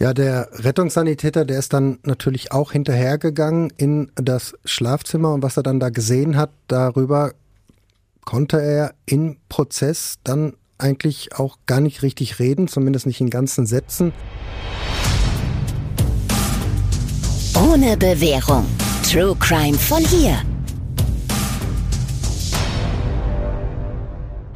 Ja, der Rettungssanitäter, der ist dann natürlich auch hinterhergegangen in das Schlafzimmer und was er dann da gesehen hat, darüber konnte er im Prozess dann eigentlich auch gar nicht richtig reden, zumindest nicht in ganzen Sätzen. Ohne Bewährung. True Crime von hier.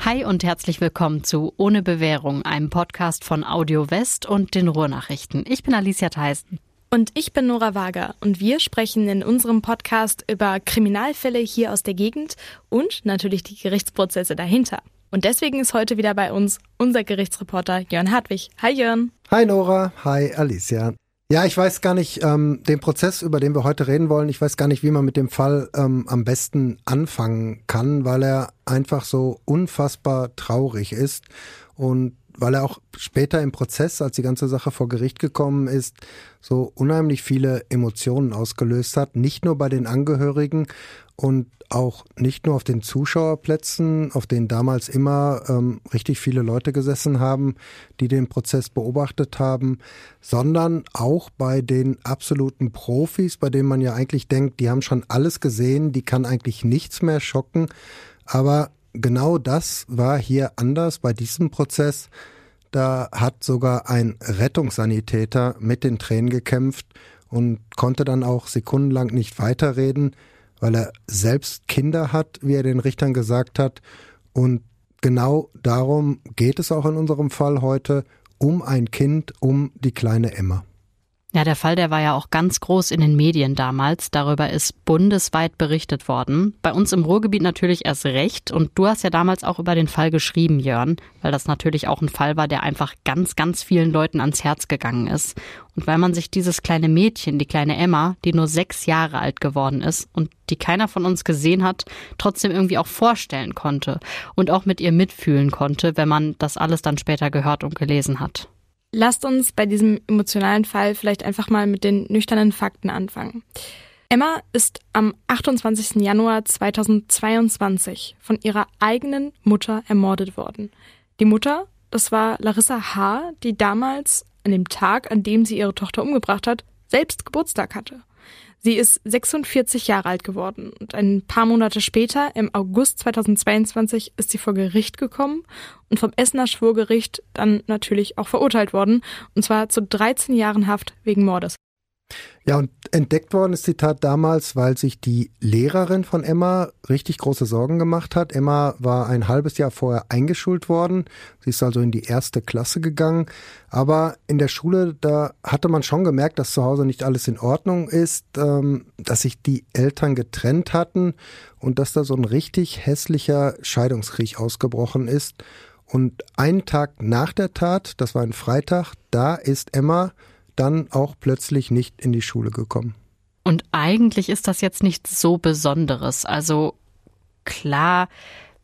Hi und herzlich willkommen zu Ohne Bewährung, einem Podcast von Audio West und den Ruhrnachrichten. Ich bin Alicia Theisen. Und ich bin Nora Wager und wir sprechen in unserem Podcast über Kriminalfälle hier aus der Gegend und natürlich die Gerichtsprozesse dahinter. Und deswegen ist heute wieder bei uns unser Gerichtsreporter Jörn Hartwig. Hi Jörn. Hi Nora. Hi Alicia. Ja, ich weiß gar nicht, ähm, den Prozess, über den wir heute reden wollen, ich weiß gar nicht, wie man mit dem Fall ähm, am besten anfangen kann, weil er einfach so unfassbar traurig ist und weil er auch später im Prozess, als die ganze Sache vor Gericht gekommen ist, so unheimlich viele Emotionen ausgelöst hat, nicht nur bei den Angehörigen und auch nicht nur auf den Zuschauerplätzen, auf denen damals immer ähm, richtig viele Leute gesessen haben, die den Prozess beobachtet haben, sondern auch bei den absoluten Profis, bei denen man ja eigentlich denkt, die haben schon alles gesehen, die kann eigentlich nichts mehr schocken. Aber genau das war hier anders bei diesem Prozess. Da hat sogar ein Rettungssanitäter mit den Tränen gekämpft und konnte dann auch sekundenlang nicht weiterreden weil er selbst Kinder hat, wie er den Richtern gesagt hat. Und genau darum geht es auch in unserem Fall heute, um ein Kind, um die kleine Emma. Ja, der Fall, der war ja auch ganz groß in den Medien damals. Darüber ist bundesweit berichtet worden. Bei uns im Ruhrgebiet natürlich erst recht. Und du hast ja damals auch über den Fall geschrieben, Jörn, weil das natürlich auch ein Fall war, der einfach ganz, ganz vielen Leuten ans Herz gegangen ist. Und weil man sich dieses kleine Mädchen, die kleine Emma, die nur sechs Jahre alt geworden ist und die keiner von uns gesehen hat, trotzdem irgendwie auch vorstellen konnte und auch mit ihr mitfühlen konnte, wenn man das alles dann später gehört und gelesen hat. Lasst uns bei diesem emotionalen Fall vielleicht einfach mal mit den nüchternen Fakten anfangen. Emma ist am 28. Januar 2022 von ihrer eigenen Mutter ermordet worden. Die Mutter, das war Larissa H., die damals an dem Tag, an dem sie ihre Tochter umgebracht hat, selbst Geburtstag hatte. Sie ist 46 Jahre alt geworden und ein paar Monate später, im August 2022, ist sie vor Gericht gekommen und vom Essener Schwurgericht dann natürlich auch verurteilt worden, und zwar zu 13 Jahren Haft wegen Mordes. Ja, und entdeckt worden ist die Tat damals, weil sich die Lehrerin von Emma richtig große Sorgen gemacht hat. Emma war ein halbes Jahr vorher eingeschult worden. Sie ist also in die erste Klasse gegangen. Aber in der Schule, da hatte man schon gemerkt, dass zu Hause nicht alles in Ordnung ist, ähm, dass sich die Eltern getrennt hatten und dass da so ein richtig hässlicher Scheidungskrieg ausgebrochen ist. Und einen Tag nach der Tat, das war ein Freitag, da ist Emma dann auch plötzlich nicht in die Schule gekommen. Und eigentlich ist das jetzt nichts so Besonderes. Also klar,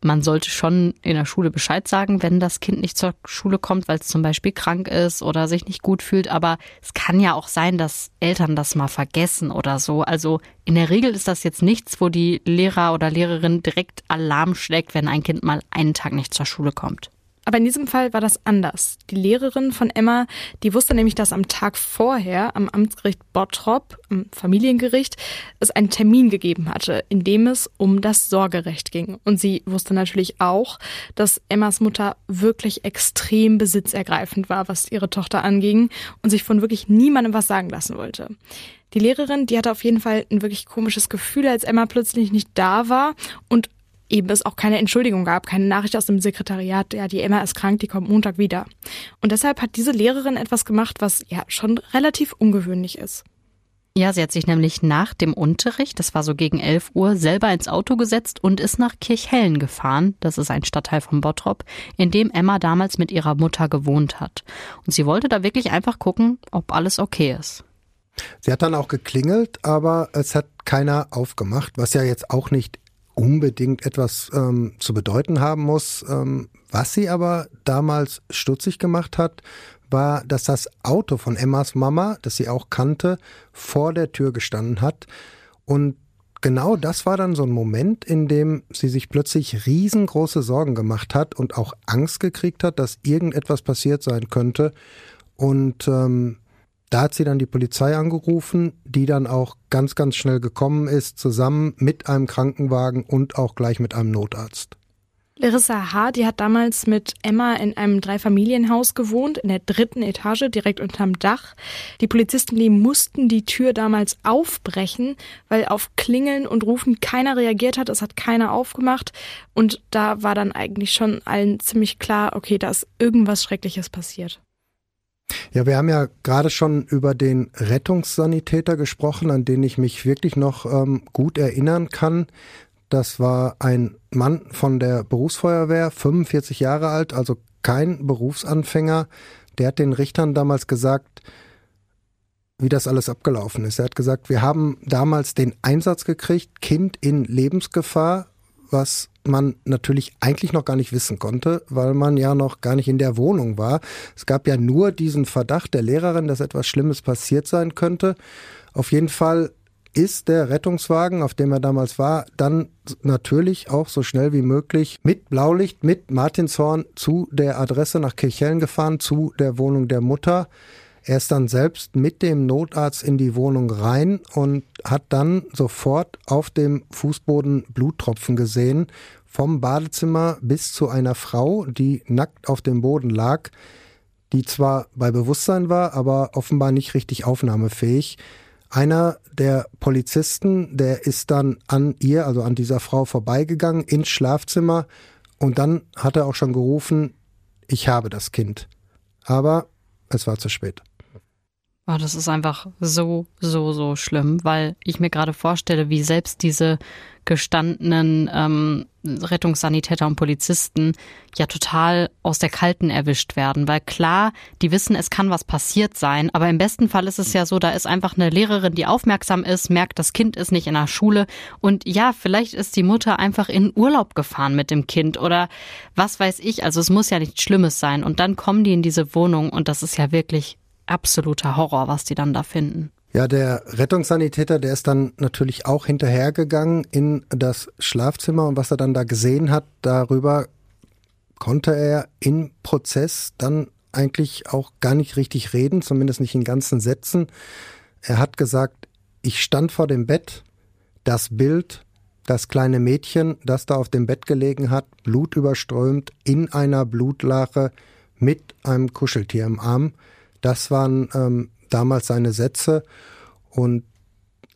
man sollte schon in der Schule Bescheid sagen, wenn das Kind nicht zur Schule kommt, weil es zum Beispiel krank ist oder sich nicht gut fühlt. Aber es kann ja auch sein, dass Eltern das mal vergessen oder so. Also in der Regel ist das jetzt nichts, wo die Lehrer oder Lehrerin direkt Alarm schlägt, wenn ein Kind mal einen Tag nicht zur Schule kommt. Aber in diesem Fall war das anders. Die Lehrerin von Emma, die wusste nämlich, dass am Tag vorher am Amtsgericht Bottrop, am Familiengericht, es einen Termin gegeben hatte, in dem es um das Sorgerecht ging. Und sie wusste natürlich auch, dass Emmas Mutter wirklich extrem besitzergreifend war, was ihre Tochter anging und sich von wirklich niemandem was sagen lassen wollte. Die Lehrerin, die hatte auf jeden Fall ein wirklich komisches Gefühl, als Emma plötzlich nicht da war und eben es auch keine Entschuldigung gab, keine Nachricht aus dem Sekretariat, ja, die Emma ist krank, die kommt Montag wieder. Und deshalb hat diese Lehrerin etwas gemacht, was ja schon relativ ungewöhnlich ist. Ja, sie hat sich nämlich nach dem Unterricht, das war so gegen 11 Uhr, selber ins Auto gesetzt und ist nach Kirchhellen gefahren. Das ist ein Stadtteil von Bottrop, in dem Emma damals mit ihrer Mutter gewohnt hat. Und sie wollte da wirklich einfach gucken, ob alles okay ist. Sie hat dann auch geklingelt, aber es hat keiner aufgemacht, was ja jetzt auch nicht unbedingt etwas ähm, zu bedeuten haben muss. Ähm, was sie aber damals stutzig gemacht hat, war, dass das Auto von Emmas Mama, das sie auch kannte, vor der Tür gestanden hat. Und genau das war dann so ein Moment, in dem sie sich plötzlich riesengroße Sorgen gemacht hat und auch Angst gekriegt hat, dass irgendetwas passiert sein könnte. Und ähm, Da hat sie dann die Polizei angerufen, die dann auch ganz, ganz schnell gekommen ist, zusammen mit einem Krankenwagen und auch gleich mit einem Notarzt. Larissa H., die hat damals mit Emma in einem Dreifamilienhaus gewohnt, in der dritten Etage, direkt unterm Dach. Die Polizisten, die mussten die Tür damals aufbrechen, weil auf Klingeln und Rufen keiner reagiert hat, es hat keiner aufgemacht. Und da war dann eigentlich schon allen ziemlich klar, okay, da ist irgendwas Schreckliches passiert. Ja, wir haben ja gerade schon über den Rettungssanitäter gesprochen, an den ich mich wirklich noch ähm, gut erinnern kann. Das war ein Mann von der Berufsfeuerwehr, 45 Jahre alt, also kein Berufsanfänger. Der hat den Richtern damals gesagt, wie das alles abgelaufen ist. Er hat gesagt, wir haben damals den Einsatz gekriegt, Kind in Lebensgefahr, was man natürlich eigentlich noch gar nicht wissen konnte, weil man ja noch gar nicht in der Wohnung war. Es gab ja nur diesen Verdacht der Lehrerin, dass etwas Schlimmes passiert sein könnte. Auf jeden Fall ist der Rettungswagen, auf dem er damals war, dann natürlich auch so schnell wie möglich mit Blaulicht, mit Martinshorn zu der Adresse nach Kirchhellen gefahren, zu der Wohnung der Mutter. Er ist dann selbst mit dem Notarzt in die Wohnung rein und hat dann sofort auf dem Fußboden Bluttropfen gesehen, vom Badezimmer bis zu einer Frau, die nackt auf dem Boden lag, die zwar bei Bewusstsein war, aber offenbar nicht richtig aufnahmefähig. Einer der Polizisten, der ist dann an ihr, also an dieser Frau vorbeigegangen ins Schlafzimmer und dann hat er auch schon gerufen, ich habe das Kind. Aber es war zu spät. Oh, das ist einfach so, so, so schlimm, weil ich mir gerade vorstelle, wie selbst diese gestandenen ähm, Rettungssanitäter und Polizisten ja total aus der Kalten erwischt werden. Weil klar, die wissen, es kann was passiert sein, aber im besten Fall ist es ja so, da ist einfach eine Lehrerin, die aufmerksam ist, merkt, das Kind ist nicht in der Schule und ja, vielleicht ist die Mutter einfach in Urlaub gefahren mit dem Kind oder was weiß ich. Also es muss ja nichts Schlimmes sein. Und dann kommen die in diese Wohnung und das ist ja wirklich absoluter Horror, was die dann da finden. Ja, der Rettungssanitäter, der ist dann natürlich auch hinterhergegangen in das Schlafzimmer und was er dann da gesehen hat, darüber konnte er im Prozess dann eigentlich auch gar nicht richtig reden, zumindest nicht in ganzen Sätzen. Er hat gesagt, ich stand vor dem Bett, das Bild, das kleine Mädchen, das da auf dem Bett gelegen hat, blutüberströmt, in einer Blutlache mit einem Kuscheltier im Arm. Das waren ähm, damals seine Sätze. Und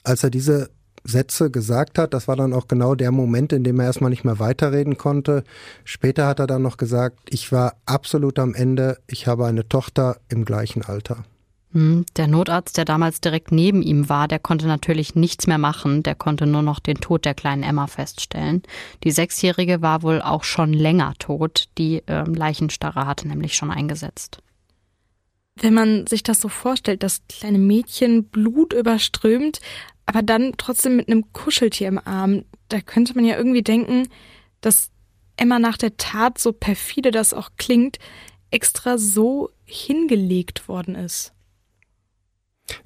als er diese Sätze gesagt hat, das war dann auch genau der Moment, in dem er erstmal nicht mehr weiterreden konnte. Später hat er dann noch gesagt, ich war absolut am Ende, ich habe eine Tochter im gleichen Alter. Hm, der Notarzt, der damals direkt neben ihm war, der konnte natürlich nichts mehr machen, der konnte nur noch den Tod der kleinen Emma feststellen. Die Sechsjährige war wohl auch schon länger tot, die äh, Leichenstarre hatte nämlich schon eingesetzt. Wenn man sich das so vorstellt, das kleine Mädchen Blut überströmt, aber dann trotzdem mit einem Kuscheltier im Arm, da könnte man ja irgendwie denken, dass Emma nach der Tat, so perfide das auch klingt, extra so hingelegt worden ist.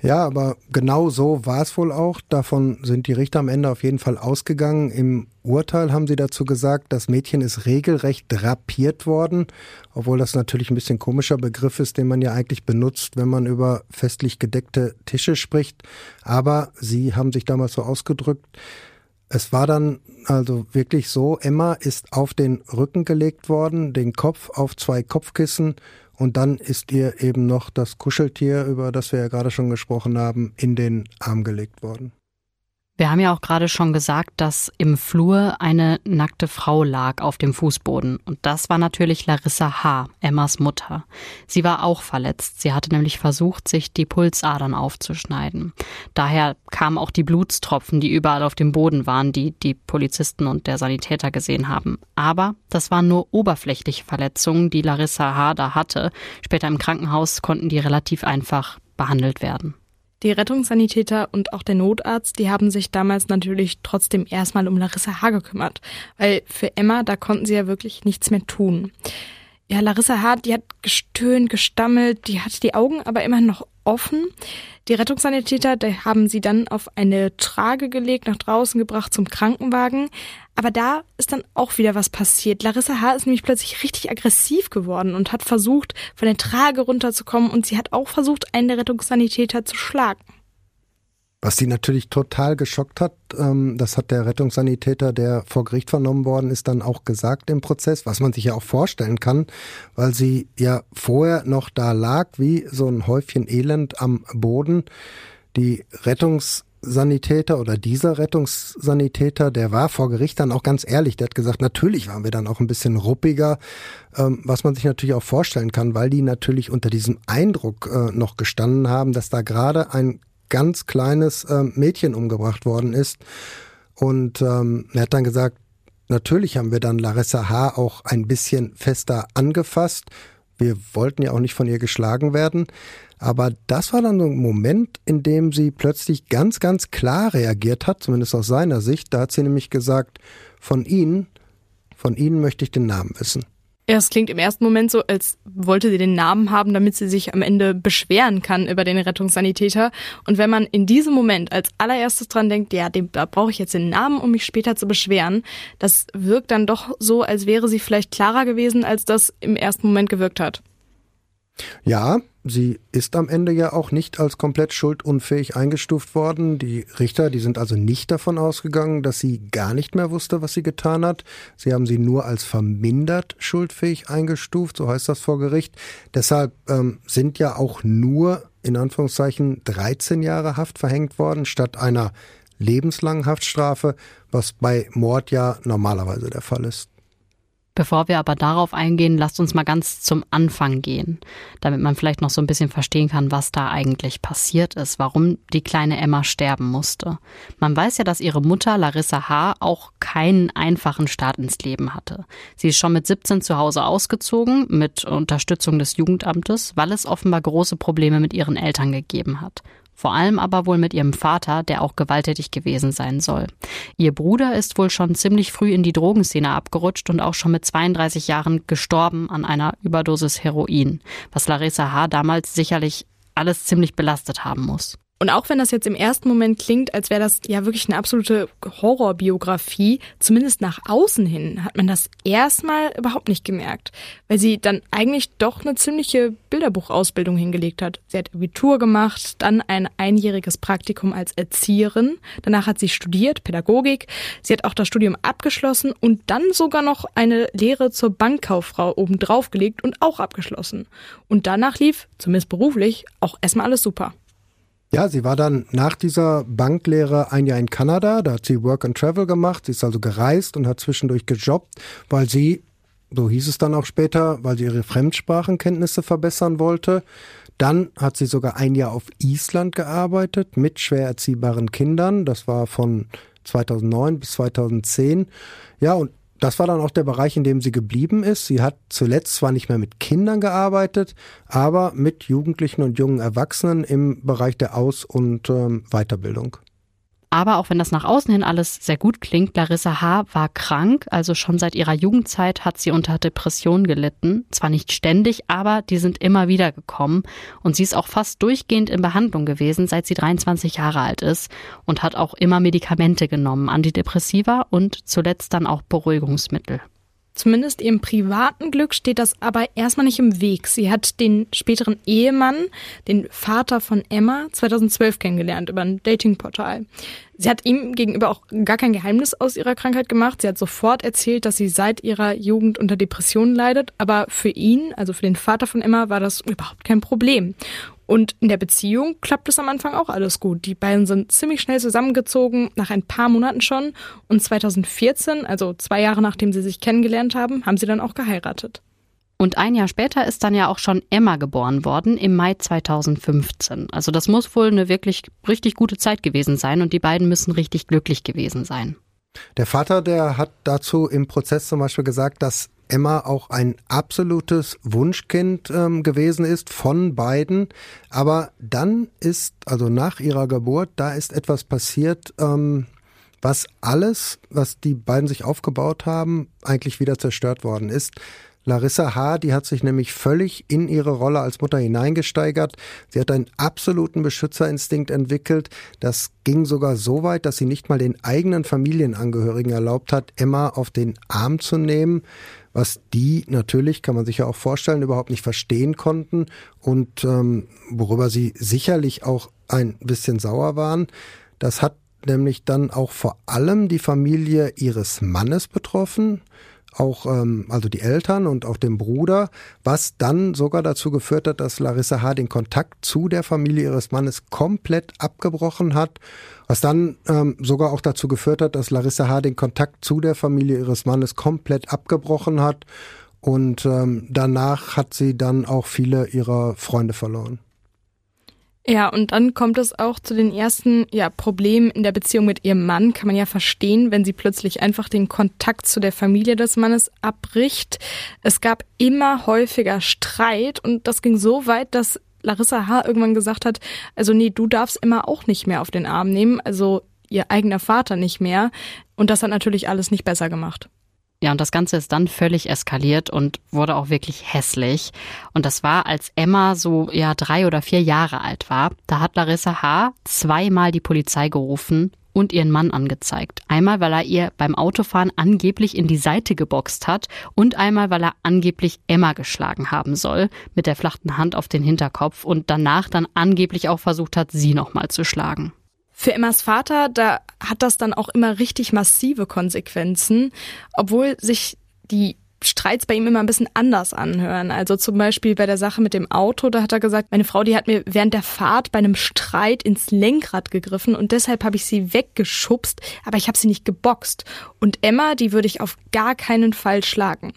Ja, aber genau so war es wohl auch. Davon sind die Richter am Ende auf jeden Fall ausgegangen. Im Urteil haben sie dazu gesagt, das Mädchen ist regelrecht drapiert worden, obwohl das natürlich ein bisschen komischer Begriff ist, den man ja eigentlich benutzt, wenn man über festlich gedeckte Tische spricht. Aber sie haben sich damals so ausgedrückt. Es war dann also wirklich so, Emma ist auf den Rücken gelegt worden, den Kopf auf zwei Kopfkissen und dann ist ihr eben noch das Kuscheltier, über das wir ja gerade schon gesprochen haben, in den Arm gelegt worden. Wir haben ja auch gerade schon gesagt, dass im Flur eine nackte Frau lag auf dem Fußboden. Und das war natürlich Larissa H., Emmas Mutter. Sie war auch verletzt. Sie hatte nämlich versucht, sich die Pulsadern aufzuschneiden. Daher kamen auch die Blutstropfen, die überall auf dem Boden waren, die die Polizisten und der Sanitäter gesehen haben. Aber das waren nur oberflächliche Verletzungen, die Larissa H. da hatte. Später im Krankenhaus konnten die relativ einfach behandelt werden. Die Rettungssanitäter und auch der Notarzt, die haben sich damals natürlich trotzdem erstmal um Larissa H. gekümmert, weil für Emma, da konnten sie ja wirklich nichts mehr tun. Ja, Larissa H., die hat gestöhnt, gestammelt, die hat die Augen aber immer noch offen. Die Rettungssanitäter, die haben sie dann auf eine Trage gelegt, nach draußen gebracht zum Krankenwagen. Aber da ist dann auch wieder was passiert. Larissa H. ist nämlich plötzlich richtig aggressiv geworden und hat versucht, von der Trage runterzukommen und sie hat auch versucht, einen der Rettungssanitäter zu schlagen. Was sie natürlich total geschockt hat, ähm, das hat der Rettungssanitäter, der vor Gericht vernommen worden ist, dann auch gesagt im Prozess, was man sich ja auch vorstellen kann, weil sie ja vorher noch da lag, wie so ein Häufchen Elend am Boden. Die Rettungssanitäter oder dieser Rettungssanitäter, der war vor Gericht dann auch ganz ehrlich, der hat gesagt, natürlich waren wir dann auch ein bisschen ruppiger, ähm, was man sich natürlich auch vorstellen kann, weil die natürlich unter diesem Eindruck äh, noch gestanden haben, dass da gerade ein ganz kleines äh, Mädchen umgebracht worden ist. Und ähm, er hat dann gesagt, natürlich haben wir dann Larissa H. auch ein bisschen fester angefasst. Wir wollten ja auch nicht von ihr geschlagen werden. Aber das war dann so ein Moment, in dem sie plötzlich ganz, ganz klar reagiert hat, zumindest aus seiner Sicht. Da hat sie nämlich gesagt, von Ihnen, von Ihnen möchte ich den Namen wissen. Ja, es klingt im ersten Moment so, als wollte sie den Namen haben, damit sie sich am Ende beschweren kann über den Rettungssanitäter. Und wenn man in diesem Moment als allererstes dran denkt, ja, dem, da brauche ich jetzt den Namen, um mich später zu beschweren, das wirkt dann doch so, als wäre sie vielleicht klarer gewesen, als das im ersten Moment gewirkt hat. Ja, sie ist am Ende ja auch nicht als komplett schuldunfähig eingestuft worden. Die Richter, die sind also nicht davon ausgegangen, dass sie gar nicht mehr wusste, was sie getan hat. Sie haben sie nur als vermindert schuldfähig eingestuft, so heißt das vor Gericht. Deshalb ähm, sind ja auch nur in Anführungszeichen 13 Jahre Haft verhängt worden, statt einer lebenslangen Haftstrafe, was bei Mord ja normalerweise der Fall ist. Bevor wir aber darauf eingehen, lasst uns mal ganz zum Anfang gehen, damit man vielleicht noch so ein bisschen verstehen kann, was da eigentlich passiert ist, warum die kleine Emma sterben musste. Man weiß ja, dass ihre Mutter Larissa H. auch keinen einfachen Start ins Leben hatte. Sie ist schon mit 17 zu Hause ausgezogen, mit Unterstützung des Jugendamtes, weil es offenbar große Probleme mit ihren Eltern gegeben hat. Vor allem aber wohl mit ihrem Vater, der auch gewalttätig gewesen sein soll. Ihr Bruder ist wohl schon ziemlich früh in die Drogenszene abgerutscht und auch schon mit 32 Jahren gestorben an einer Überdosis Heroin, was Larissa H. damals sicherlich alles ziemlich belastet haben muss. Und auch wenn das jetzt im ersten Moment klingt, als wäre das ja wirklich eine absolute Horrorbiografie, zumindest nach außen hin hat man das erstmal überhaupt nicht gemerkt, weil sie dann eigentlich doch eine ziemliche Bilderbuchausbildung hingelegt hat. Sie hat Abitur gemacht, dann ein einjähriges Praktikum als Erzieherin, danach hat sie studiert, Pädagogik, sie hat auch das Studium abgeschlossen und dann sogar noch eine Lehre zur Bankkauffrau obendrauf gelegt und auch abgeschlossen. Und danach lief, zumindest beruflich, auch erstmal alles super. Ja, sie war dann nach dieser Banklehre ein Jahr in Kanada, da hat sie Work and Travel gemacht, sie ist also gereist und hat zwischendurch gejobbt, weil sie, so hieß es dann auch später, weil sie ihre Fremdsprachenkenntnisse verbessern wollte. Dann hat sie sogar ein Jahr auf Island gearbeitet mit schwer erziehbaren Kindern, das war von 2009 bis 2010. Ja, und das war dann auch der Bereich, in dem sie geblieben ist. Sie hat zuletzt zwar nicht mehr mit Kindern gearbeitet, aber mit Jugendlichen und jungen Erwachsenen im Bereich der Aus- und ähm, Weiterbildung. Aber auch wenn das nach außen hin alles sehr gut klingt, Larissa H. war krank, also schon seit ihrer Jugendzeit hat sie unter Depressionen gelitten. Zwar nicht ständig, aber die sind immer wieder gekommen. Und sie ist auch fast durchgehend in Behandlung gewesen, seit sie 23 Jahre alt ist und hat auch immer Medikamente genommen, Antidepressiva und zuletzt dann auch Beruhigungsmittel. Zumindest ihrem privaten Glück steht das aber erstmal nicht im Weg. Sie hat den späteren Ehemann, den Vater von Emma, 2012 kennengelernt über ein Datingportal. Sie hat ihm gegenüber auch gar kein Geheimnis aus ihrer Krankheit gemacht. Sie hat sofort erzählt, dass sie seit ihrer Jugend unter Depressionen leidet. Aber für ihn, also für den Vater von Emma, war das überhaupt kein Problem. Und in der Beziehung klappt es am Anfang auch alles gut. Die beiden sind ziemlich schnell zusammengezogen, nach ein paar Monaten schon. Und 2014, also zwei Jahre nachdem sie sich kennengelernt haben, haben sie dann auch geheiratet. Und ein Jahr später ist dann ja auch schon Emma geboren worden, im Mai 2015. Also das muss wohl eine wirklich richtig gute Zeit gewesen sein und die beiden müssen richtig glücklich gewesen sein. Der Vater, der hat dazu im Prozess zum Beispiel gesagt, dass Emma auch ein absolutes Wunschkind ähm, gewesen ist von beiden. Aber dann ist, also nach ihrer Geburt, da ist etwas passiert, ähm, was alles, was die beiden sich aufgebaut haben, eigentlich wieder zerstört worden ist. Larissa H., die hat sich nämlich völlig in ihre Rolle als Mutter hineingesteigert. Sie hat einen absoluten Beschützerinstinkt entwickelt. Das ging sogar so weit, dass sie nicht mal den eigenen Familienangehörigen erlaubt hat, Emma auf den Arm zu nehmen, was die natürlich, kann man sich ja auch vorstellen, überhaupt nicht verstehen konnten und ähm, worüber sie sicherlich auch ein bisschen sauer waren. Das hat nämlich dann auch vor allem die Familie ihres Mannes betroffen auch ähm, also die Eltern und auch den Bruder, was dann sogar dazu geführt hat, dass Larissa H. den Kontakt zu der Familie ihres Mannes komplett abgebrochen hat, was dann ähm, sogar auch dazu geführt hat, dass Larissa H. den Kontakt zu der Familie ihres Mannes komplett abgebrochen hat und ähm, danach hat sie dann auch viele ihrer Freunde verloren. Ja, und dann kommt es auch zu den ersten ja, Problemen in der Beziehung mit ihrem Mann. Kann man ja verstehen, wenn sie plötzlich einfach den Kontakt zu der Familie des Mannes abbricht. Es gab immer häufiger Streit und das ging so weit, dass Larissa H. irgendwann gesagt hat, also nee, du darfst Emma auch nicht mehr auf den Arm nehmen, also ihr eigener Vater nicht mehr. Und das hat natürlich alles nicht besser gemacht. Ja, und das Ganze ist dann völlig eskaliert und wurde auch wirklich hässlich. Und das war, als Emma so ja drei oder vier Jahre alt war. Da hat Larissa H. zweimal die Polizei gerufen und ihren Mann angezeigt. Einmal, weil er ihr beim Autofahren angeblich in die Seite geboxt hat und einmal, weil er angeblich Emma geschlagen haben soll mit der flachen Hand auf den Hinterkopf und danach dann angeblich auch versucht hat, sie nochmal zu schlagen. Für Emmas Vater, da hat das dann auch immer richtig massive Konsequenzen, obwohl sich die Streits bei ihm immer ein bisschen anders anhören. Also zum Beispiel bei der Sache mit dem Auto, da hat er gesagt, meine Frau, die hat mir während der Fahrt bei einem Streit ins Lenkrad gegriffen und deshalb habe ich sie weggeschubst, aber ich habe sie nicht geboxt. Und Emma, die würde ich auf gar keinen Fall schlagen.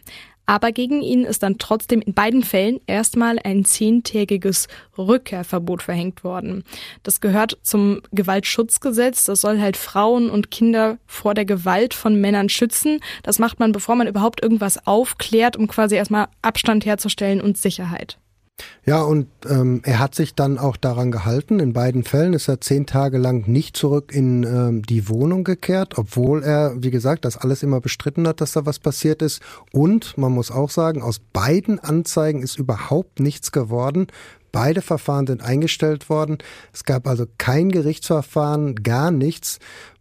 Aber gegen ihn ist dann trotzdem in beiden Fällen erstmal ein zehntägiges Rückkehrverbot verhängt worden. Das gehört zum Gewaltschutzgesetz. Das soll halt Frauen und Kinder vor der Gewalt von Männern schützen. Das macht man, bevor man überhaupt irgendwas aufklärt, um quasi erstmal Abstand herzustellen und Sicherheit. Ja, und ähm, er hat sich dann auch daran gehalten. In beiden Fällen ist er zehn Tage lang nicht zurück in ähm, die Wohnung gekehrt, obwohl er, wie gesagt, das alles immer bestritten hat, dass da was passiert ist. Und man muss auch sagen, aus beiden Anzeigen ist überhaupt nichts geworden. Beide Verfahren sind eingestellt worden. Es gab also kein Gerichtsverfahren, gar nichts.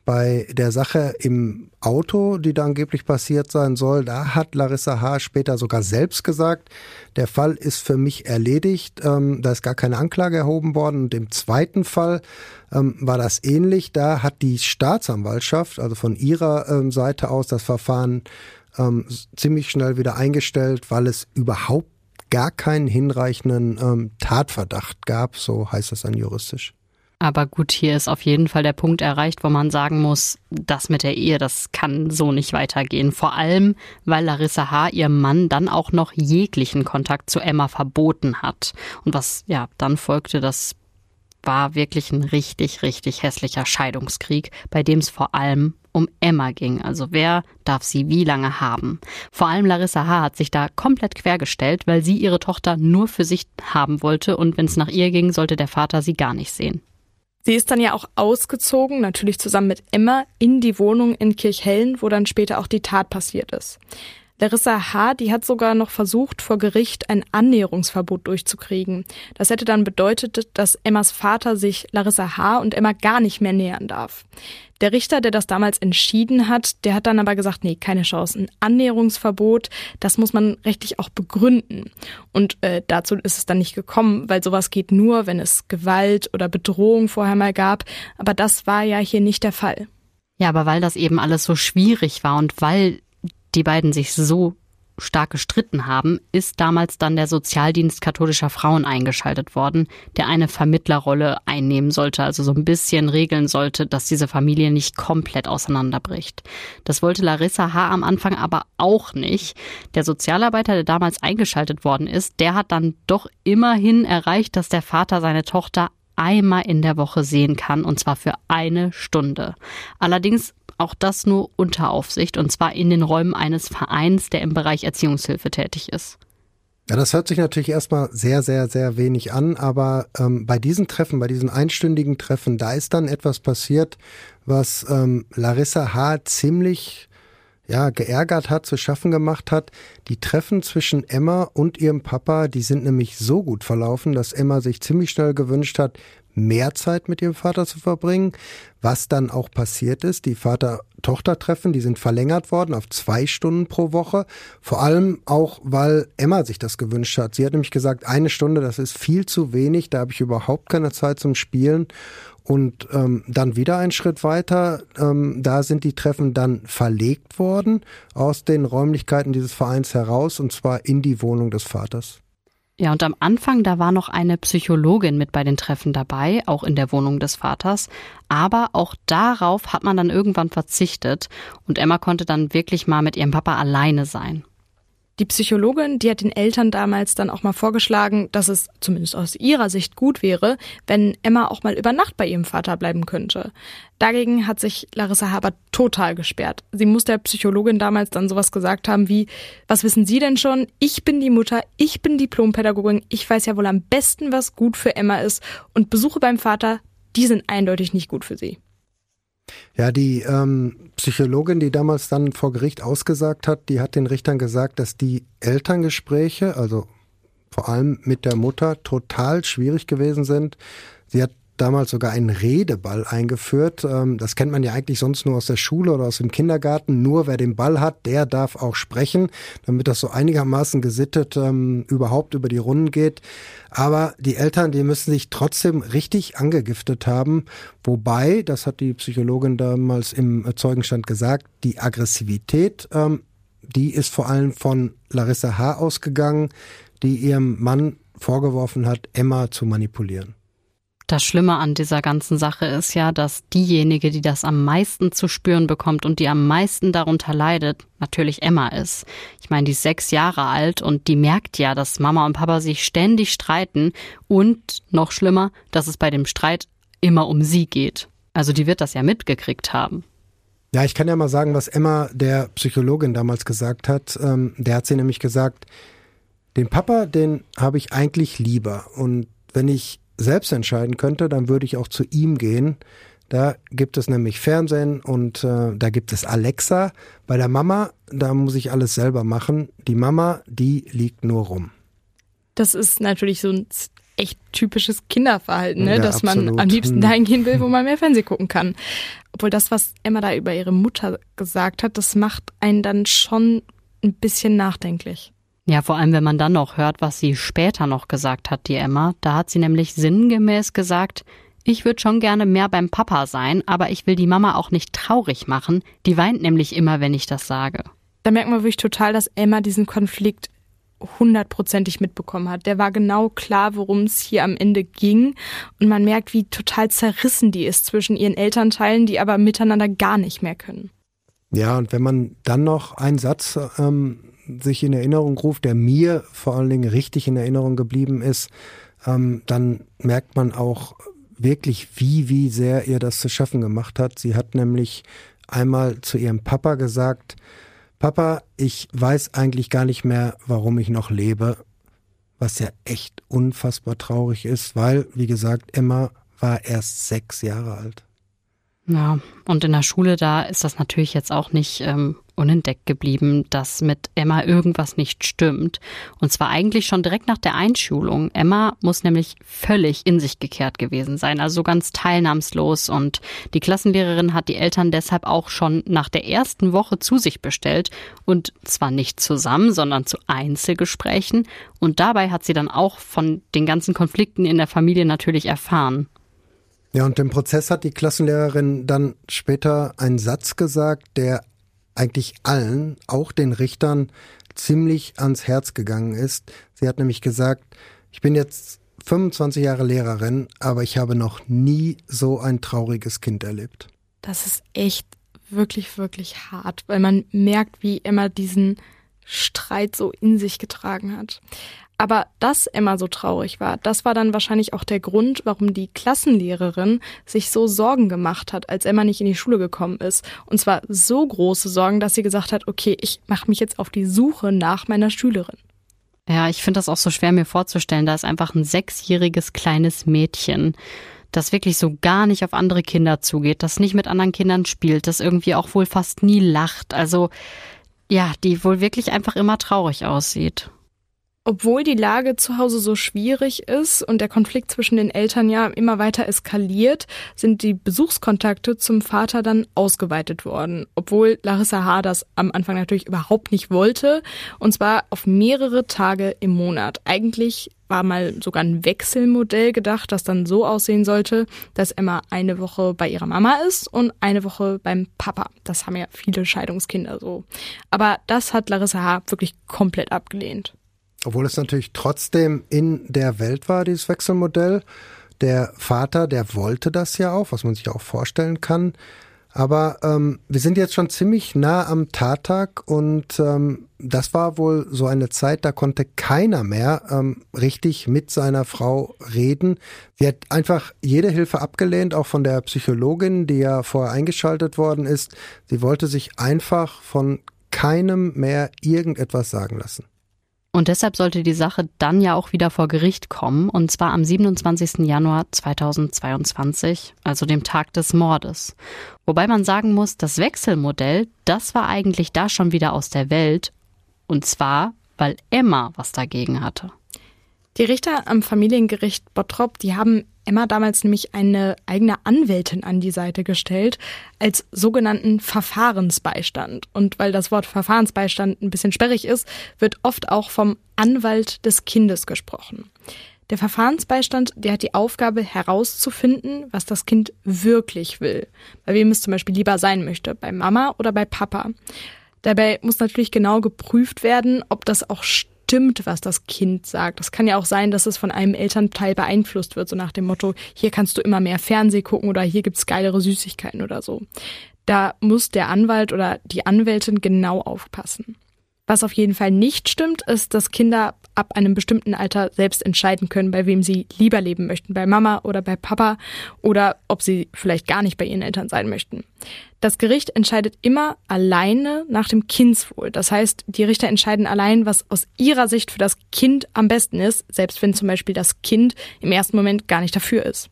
Bei der Sache im Auto, die da angeblich passiert sein soll, da hat Larissa H. später sogar selbst gesagt, der Fall ist für mich erledigt, ähm, da ist gar keine Anklage erhoben worden. Und im zweiten Fall ähm, war das ähnlich. Da hat die Staatsanwaltschaft, also von ihrer ähm, Seite aus, das Verfahren ähm, ziemlich schnell wieder eingestellt, weil es überhaupt gar keinen hinreichenden ähm, Tatverdacht gab, so heißt das dann juristisch. Aber gut, hier ist auf jeden Fall der Punkt erreicht, wo man sagen muss, das mit der Ehe, das kann so nicht weitergehen. Vor allem, weil Larissa H. ihrem Mann dann auch noch jeglichen Kontakt zu Emma verboten hat. Und was ja dann folgte, das war wirklich ein richtig, richtig hässlicher Scheidungskrieg, bei dem es vor allem um Emma ging. Also wer darf sie wie lange haben? Vor allem Larissa H. hat sich da komplett quergestellt, weil sie ihre Tochter nur für sich haben wollte und wenn es nach ihr ging, sollte der Vater sie gar nicht sehen. Sie ist dann ja auch ausgezogen, natürlich zusammen mit Emma, in die Wohnung in Kirchhellen, wo dann später auch die Tat passiert ist. Larissa H., die hat sogar noch versucht, vor Gericht ein Annäherungsverbot durchzukriegen. Das hätte dann bedeutet, dass Emmas Vater sich Larissa H. und Emma gar nicht mehr nähern darf. Der Richter, der das damals entschieden hat, der hat dann aber gesagt, nee, keine Chance. Ein Annäherungsverbot, das muss man rechtlich auch begründen. Und äh, dazu ist es dann nicht gekommen, weil sowas geht nur, wenn es Gewalt oder Bedrohung vorher mal gab. Aber das war ja hier nicht der Fall. Ja, aber weil das eben alles so schwierig war und weil die beiden sich so stark gestritten haben, ist damals dann der Sozialdienst katholischer Frauen eingeschaltet worden, der eine Vermittlerrolle einnehmen sollte, also so ein bisschen regeln sollte, dass diese Familie nicht komplett auseinanderbricht. Das wollte Larissa H. am Anfang aber auch nicht. Der Sozialarbeiter, der damals eingeschaltet worden ist, der hat dann doch immerhin erreicht, dass der Vater seine Tochter einmal in der Woche sehen kann, und zwar für eine Stunde. Allerdings auch das nur unter Aufsicht und zwar in den Räumen eines Vereins, der im Bereich Erziehungshilfe tätig ist. Ja, das hört sich natürlich erstmal sehr, sehr, sehr wenig an, aber ähm, bei diesen Treffen, bei diesen einstündigen Treffen, da ist dann etwas passiert, was ähm, Larissa H. ziemlich ja, geärgert hat, zu schaffen gemacht hat. Die Treffen zwischen Emma und ihrem Papa, die sind nämlich so gut verlaufen, dass Emma sich ziemlich schnell gewünscht hat, mehr Zeit mit ihrem Vater zu verbringen, was dann auch passiert ist. Die Vater-Tochter-Treffen, die sind verlängert worden auf zwei Stunden pro Woche. Vor allem auch, weil Emma sich das gewünscht hat. Sie hat nämlich gesagt, eine Stunde, das ist viel zu wenig, da habe ich überhaupt keine Zeit zum Spielen. Und ähm, dann wieder ein Schritt weiter, ähm, da sind die Treffen dann verlegt worden aus den Räumlichkeiten dieses Vereins heraus, und zwar in die Wohnung des Vaters. Ja, und am Anfang, da war noch eine Psychologin mit bei den Treffen dabei, auch in der Wohnung des Vaters. Aber auch darauf hat man dann irgendwann verzichtet und Emma konnte dann wirklich mal mit ihrem Papa alleine sein. Die Psychologin, die hat den Eltern damals dann auch mal vorgeschlagen, dass es zumindest aus ihrer Sicht gut wäre, wenn Emma auch mal über Nacht bei ihrem Vater bleiben könnte. Dagegen hat sich Larissa Haber total gesperrt. Sie muss der Psychologin damals dann sowas gesagt haben wie, was wissen Sie denn schon? Ich bin die Mutter, ich bin Diplompädagogin, ich weiß ja wohl am besten, was gut für Emma ist und Besuche beim Vater, die sind eindeutig nicht gut für sie. Ja, die ähm, Psychologin, die damals dann vor Gericht ausgesagt hat, die hat den Richtern gesagt, dass die Elterngespräche, also vor allem mit der Mutter, total schwierig gewesen sind. Sie hat damals sogar einen Redeball eingeführt. Ähm, das kennt man ja eigentlich sonst nur aus der Schule oder aus dem Kindergarten. Nur wer den Ball hat, der darf auch sprechen, damit das so einigermaßen gesittet ähm, überhaupt über die Runden geht. Aber die Eltern, die müssen sich trotzdem richtig angegiftet haben. Wobei, das hat die Psychologin damals im Zeugenstand gesagt, die Aggressivität, ähm, die ist vor allem von Larissa H. ausgegangen, die ihrem Mann vorgeworfen hat, Emma zu manipulieren. Das Schlimme an dieser ganzen Sache ist ja, dass diejenige, die das am meisten zu spüren bekommt und die am meisten darunter leidet, natürlich Emma ist. Ich meine, die ist sechs Jahre alt und die merkt ja, dass Mama und Papa sich ständig streiten und noch schlimmer, dass es bei dem Streit immer um sie geht. Also die wird das ja mitgekriegt haben. Ja, ich kann ja mal sagen, was Emma der Psychologin damals gesagt hat. Ähm, der hat sie nämlich gesagt, den Papa, den habe ich eigentlich lieber. Und wenn ich selbst entscheiden könnte, dann würde ich auch zu ihm gehen. Da gibt es nämlich Fernsehen und äh, da gibt es Alexa. Bei der Mama, da muss ich alles selber machen. Die Mama, die liegt nur rum. Das ist natürlich so ein echt typisches Kinderverhalten, ne? Ja, dass absolut. man am liebsten dahin gehen will, wo man mehr Fernsehen gucken kann. Obwohl das, was Emma da über ihre Mutter gesagt hat, das macht einen dann schon ein bisschen nachdenklich. Ja, vor allem, wenn man dann noch hört, was sie später noch gesagt hat, die Emma. Da hat sie nämlich sinngemäß gesagt, ich würde schon gerne mehr beim Papa sein, aber ich will die Mama auch nicht traurig machen. Die weint nämlich immer, wenn ich das sage. Da merkt man wirklich total, dass Emma diesen Konflikt hundertprozentig mitbekommen hat. Der war genau klar, worum es hier am Ende ging. Und man merkt, wie total zerrissen die ist zwischen ihren Elternteilen, die aber miteinander gar nicht mehr können. Ja, und wenn man dann noch einen Satz ähm, sich in Erinnerung ruft, der mir vor allen Dingen richtig in Erinnerung geblieben ist, ähm, dann merkt man auch wirklich, wie, wie sehr ihr das zu schaffen gemacht hat. Sie hat nämlich einmal zu ihrem Papa gesagt, Papa, ich weiß eigentlich gar nicht mehr, warum ich noch lebe, was ja echt unfassbar traurig ist, weil, wie gesagt, Emma war erst sechs Jahre alt. Ja, und in der Schule, da ist das natürlich jetzt auch nicht ähm, unentdeckt geblieben, dass mit Emma irgendwas nicht stimmt. Und zwar eigentlich schon direkt nach der Einschulung. Emma muss nämlich völlig in sich gekehrt gewesen sein, also ganz teilnahmslos. Und die Klassenlehrerin hat die Eltern deshalb auch schon nach der ersten Woche zu sich bestellt. Und zwar nicht zusammen, sondern zu Einzelgesprächen. Und dabei hat sie dann auch von den ganzen Konflikten in der Familie natürlich erfahren. Ja, und im Prozess hat die Klassenlehrerin dann später einen Satz gesagt, der eigentlich allen, auch den Richtern, ziemlich ans Herz gegangen ist. Sie hat nämlich gesagt, ich bin jetzt 25 Jahre Lehrerin, aber ich habe noch nie so ein trauriges Kind erlebt. Das ist echt wirklich, wirklich hart, weil man merkt, wie Emma diesen Streit so in sich getragen hat. Aber dass Emma so traurig war, das war dann wahrscheinlich auch der Grund, warum die Klassenlehrerin sich so Sorgen gemacht hat, als Emma nicht in die Schule gekommen ist. Und zwar so große Sorgen, dass sie gesagt hat, okay, ich mache mich jetzt auf die Suche nach meiner Schülerin. Ja, ich finde das auch so schwer mir vorzustellen. Da ist einfach ein sechsjähriges kleines Mädchen. das wirklich so gar nicht auf andere Kinder zugeht, das nicht mit anderen Kindern spielt, das irgendwie auch wohl fast nie lacht. Also ja, die wohl wirklich einfach immer traurig aussieht. Obwohl die Lage zu Hause so schwierig ist und der Konflikt zwischen den Eltern ja immer weiter eskaliert, sind die Besuchskontakte zum Vater dann ausgeweitet worden. Obwohl Larissa H. das am Anfang natürlich überhaupt nicht wollte. Und zwar auf mehrere Tage im Monat. Eigentlich war mal sogar ein Wechselmodell gedacht, das dann so aussehen sollte, dass Emma eine Woche bei ihrer Mama ist und eine Woche beim Papa. Das haben ja viele Scheidungskinder so. Aber das hat Larissa H. wirklich komplett abgelehnt. Obwohl es natürlich trotzdem in der Welt war, dieses Wechselmodell. Der Vater, der wollte das ja auch, was man sich auch vorstellen kann. Aber ähm, wir sind jetzt schon ziemlich nah am Tattag und ähm, das war wohl so eine Zeit, da konnte keiner mehr ähm, richtig mit seiner Frau reden. Sie hat einfach jede Hilfe abgelehnt, auch von der Psychologin, die ja vorher eingeschaltet worden ist. Sie wollte sich einfach von keinem mehr irgendetwas sagen lassen. Und deshalb sollte die Sache dann ja auch wieder vor Gericht kommen, und zwar am 27. Januar 2022, also dem Tag des Mordes. Wobei man sagen muss, das Wechselmodell, das war eigentlich da schon wieder aus der Welt, und zwar, weil Emma was dagegen hatte. Die Richter am Familiengericht Bottrop, die haben Emma damals nämlich eine eigene Anwältin an die Seite gestellt als sogenannten Verfahrensbeistand. Und weil das Wort Verfahrensbeistand ein bisschen sperrig ist, wird oft auch vom Anwalt des Kindes gesprochen. Der Verfahrensbeistand, der hat die Aufgabe herauszufinden, was das Kind wirklich will. Bei wem es zum Beispiel lieber sein möchte, bei Mama oder bei Papa. Dabei muss natürlich genau geprüft werden, ob das auch stimmt stimmt, was das Kind sagt. Das kann ja auch sein, dass es von einem Elternteil beeinflusst wird, so nach dem Motto, hier kannst du immer mehr Fernseh gucken oder hier gibt's geilere Süßigkeiten oder so. Da muss der Anwalt oder die Anwältin genau aufpassen. Was auf jeden Fall nicht stimmt, ist, dass Kinder ab einem bestimmten Alter selbst entscheiden können, bei wem sie lieber leben möchten, bei Mama oder bei Papa oder ob sie vielleicht gar nicht bei ihren Eltern sein möchten. Das Gericht entscheidet immer alleine nach dem Kindswohl. Das heißt, die Richter entscheiden allein, was aus ihrer Sicht für das Kind am besten ist, selbst wenn zum Beispiel das Kind im ersten Moment gar nicht dafür ist.